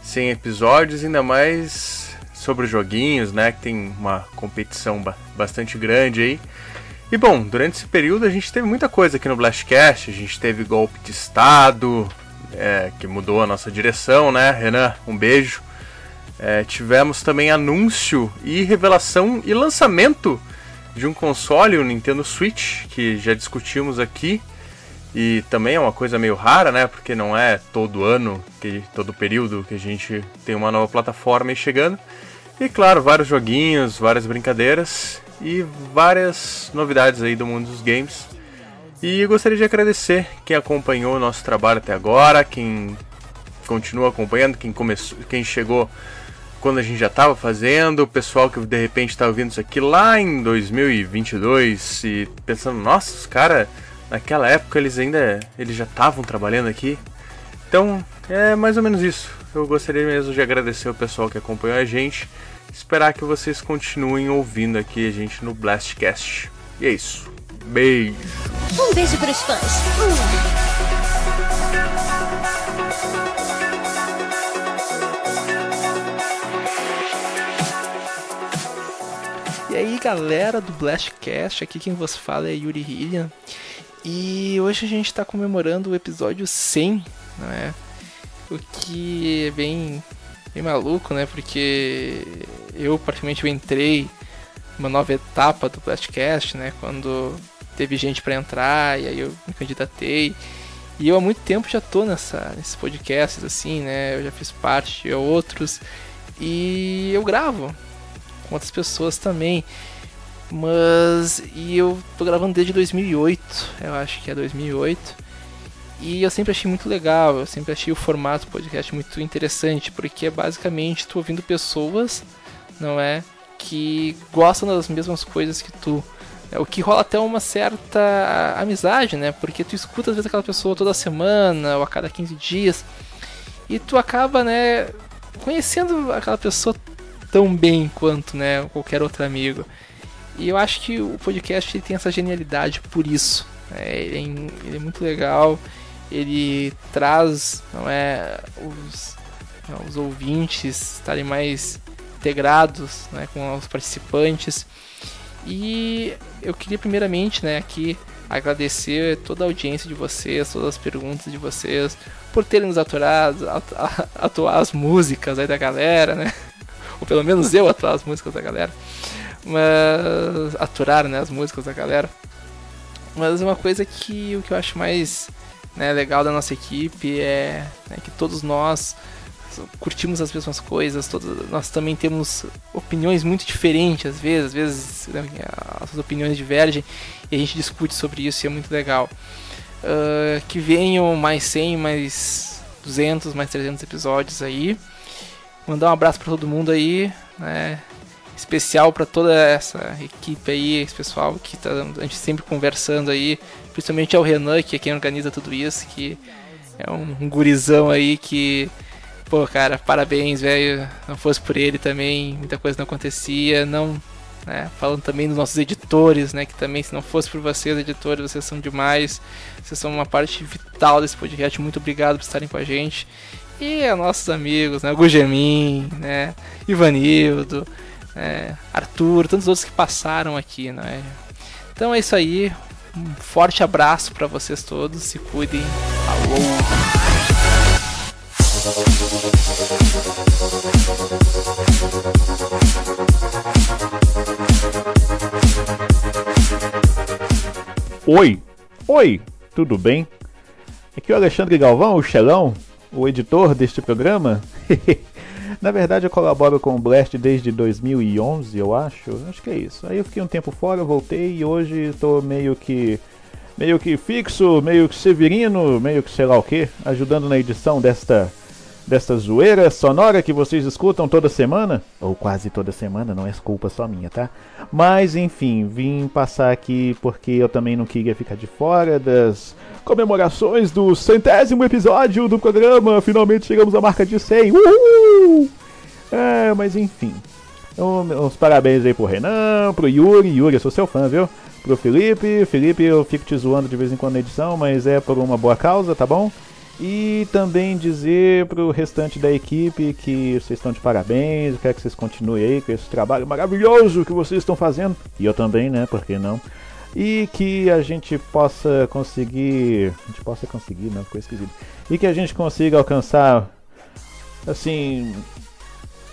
100 episódios, ainda mais sobre joguinhos, né? Que tem uma competição bastante grande aí. E bom, durante esse período a gente teve muita coisa aqui no Blastcast. A gente teve golpe de Estado, é, que mudou a nossa direção, né? Renan, um beijo. É, tivemos também anúncio e revelação e lançamento de um console, o Nintendo Switch, que já discutimos aqui. E também é uma coisa meio rara, né? Porque não é todo ano, que, todo período que a gente tem uma nova plataforma aí chegando. E claro, vários joguinhos, várias brincadeiras e várias novidades aí do mundo dos games. E gostaria de agradecer quem acompanhou o nosso trabalho até agora, quem continua acompanhando, quem começou, quem chegou quando a gente já estava fazendo, o pessoal que de repente está ouvindo isso aqui lá em 2022 e pensando, nossa, os caras naquela época eles ainda eles já estavam trabalhando aqui. Então, é mais ou menos isso. Eu gostaria mesmo de agradecer o pessoal que acompanhou a gente esperar que vocês continuem ouvindo aqui a gente no Blastcast. E é isso. Beijo. Um beijo para os fãs. E aí galera do Blastcast, aqui quem vos fala é Yuri Hillian. E hoje a gente está comemorando o episódio 100, não é? O que é bem, bem maluco, né? Porque eu, praticamente, eu entrei numa nova etapa do Blastcast, né? Quando teve gente para entrar e aí eu me candidatei. E eu há muito tempo já tô nessa, nesses podcasts, assim, né? Eu já fiz parte de outros. E eu gravo com outras pessoas também. Mas. E eu tô gravando desde 2008, eu acho que é 2008. E eu sempre achei muito legal, eu sempre achei o formato do podcast muito interessante, porque é basicamente tu ouvindo pessoas, não é? Que gostam das mesmas coisas que tu. É, o que rola até uma certa amizade, né? Porque tu escuta às vezes aquela pessoa toda semana ou a cada 15 dias. E tu acaba, né, conhecendo aquela pessoa tão bem quanto, né, qualquer outro amigo. E eu acho que o podcast tem essa genialidade por isso. É, ele, é, ele, é, muito legal, ele traz não é, os, não, os ouvintes estarem mais integrados né, com os participantes. E eu queria primeiramente né, aqui agradecer toda a audiência de vocês, todas as perguntas de vocês, por terem nos aturado, atuar as músicas aí da galera, né? Ou pelo menos eu atuar as músicas da galera mas aturar né, as músicas da galera. Mas uma coisa que o que eu acho mais né, legal da nossa equipe é né, que todos nós curtimos as mesmas coisas, todos, nós também temos opiniões muito diferentes às vezes, às vezes né, as opiniões divergem e a gente discute sobre isso e é muito legal. Uh, que venham mais 100, mais 200, mais 300 episódios aí. Mandar um abraço para todo mundo aí, né? especial para toda essa equipe aí, esse pessoal que tá a gente sempre conversando aí, principalmente ao Renan, que é quem organiza tudo isso, que é um, gurizão aí que pô, cara, parabéns, velho. Não fosse por ele também, muita coisa não acontecia, não né? Falando também dos nossos editores, né? Que também, se não fosse por vocês, editores, vocês são demais. Vocês são uma parte vital desse podcast. Muito obrigado por estarem com a gente. E a nossos amigos, né? Gugemin, né? Ivanildo, é, Arthur, tantos outros que passaram aqui, não é? Então é isso aí. Um forte abraço para vocês todos. Se cuidem. Falou! Oi, oi, tudo bem? Aqui é o Alexandre Galvão, o Xelão, o editor deste programa. [laughs] Na verdade, eu colaboro com o Blast desde 2011, eu acho. Acho que é isso. Aí eu fiquei um tempo fora, voltei e hoje estou meio que meio que fixo, meio que severino, meio que sei lá o que, ajudando na edição desta desta zoeira sonora que vocês escutam toda semana, ou quase toda semana, não é culpa só minha, tá? Mas enfim, vim passar aqui porque eu também não queria ficar de fora das comemorações do centésimo episódio do programa. Finalmente chegamos à marca de 100. Uhul! É, mas enfim. Então, uns parabéns aí pro Renan, pro Yuri. Yuri, eu sou seu fã, viu? Pro Felipe. Felipe, eu fico te zoando de vez em quando na edição, mas é por uma boa causa, tá bom? E também dizer pro restante da equipe que vocês estão de parabéns, quero que vocês continuem aí com esse trabalho maravilhoso que vocês estão fazendo. E eu também, né? Por que não? E que a gente possa conseguir. A gente possa conseguir, não, ficou esquisito. E que a gente consiga alcançar. Assim.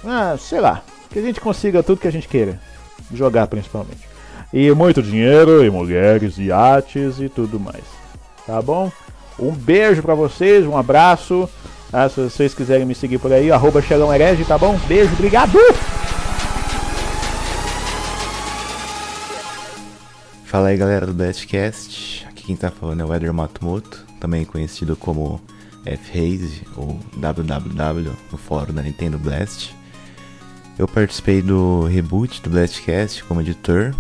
Ah, sei lá. Que a gente consiga tudo que a gente queira. Jogar principalmente. E muito dinheiro, e mulheres, e artes e tudo mais. Tá bom? Um beijo para vocês, um abraço. Ah, se vocês quiserem me seguir por aí, arroba Herege, tá bom? Beijo, obrigado! Fala aí galera do Bestcast, aqui quem tá falando é o Eder Matsumoto, também conhecido como F-Haze ou WWW no fórum da Nintendo Blast. Eu participei do reboot do Blastcast como editor.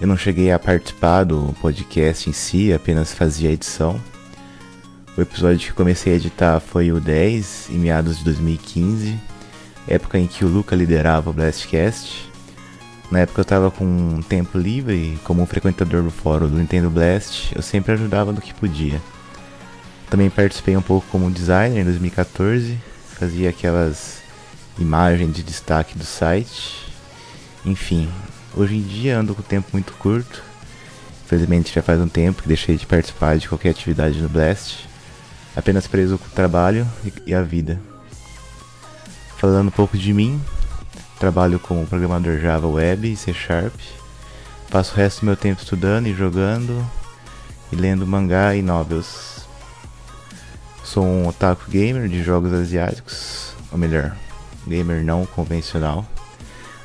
Eu não cheguei a participar do podcast em si, apenas fazia edição. O episódio que comecei a editar foi o 10, em meados de 2015, época em que o Luca liderava o Blastcast. Na época eu estava com um tempo livre como um frequentador do fórum do Nintendo Blast, eu sempre ajudava no que podia. Também participei um pouco como designer em 2014, fazia aquelas imagens de destaque do site. Enfim, hoje em dia ando com o tempo muito curto Infelizmente já faz um tempo que deixei de participar de qualquer atividade no Blast, apenas preso com o trabalho e a vida. Falando um pouco de mim, trabalho como programador Java Web e C Sharp. Passo o resto do meu tempo estudando e jogando e lendo mangá e novels. Sou um otaku gamer de jogos asiáticos, ou melhor, gamer não convencional.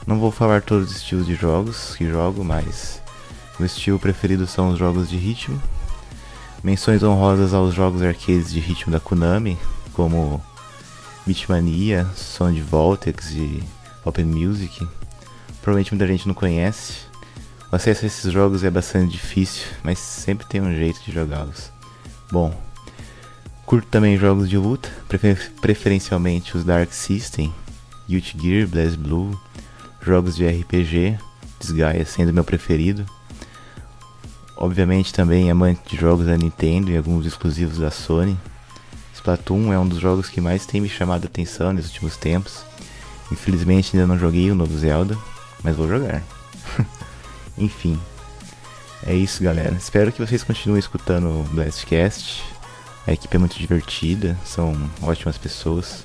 Não vou falar todos os estilos de jogos que jogo, mas meu estilo preferido são os jogos de ritmo. Menções honrosas aos jogos arcades de ritmo da Konami, como Beatmania, Sound Voltex e Open Music. Provavelmente muita gente não conhece. O acesso a esses jogos é bastante difícil, mas sempre tem um jeito de jogá-los. Bom, curto também jogos de luta, prefer preferencialmente os Dark System, Guilty Gear, BlazBlue, jogos de RPG, Disgaea sendo meu preferido. Obviamente também amante de jogos da Nintendo e alguns exclusivos da Sony. Splatoon é um dos jogos que mais tem me chamado a atenção nos últimos tempos. Infelizmente ainda não joguei o novo Zelda, mas vou jogar. [laughs] Enfim, é isso galera. Espero que vocês continuem escutando o Blastcast. A equipe é muito divertida, são ótimas pessoas.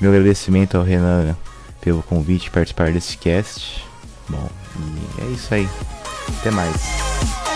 Meu agradecimento ao Renan pelo convite participar desse cast. Bom, e é isso aí. Até mais.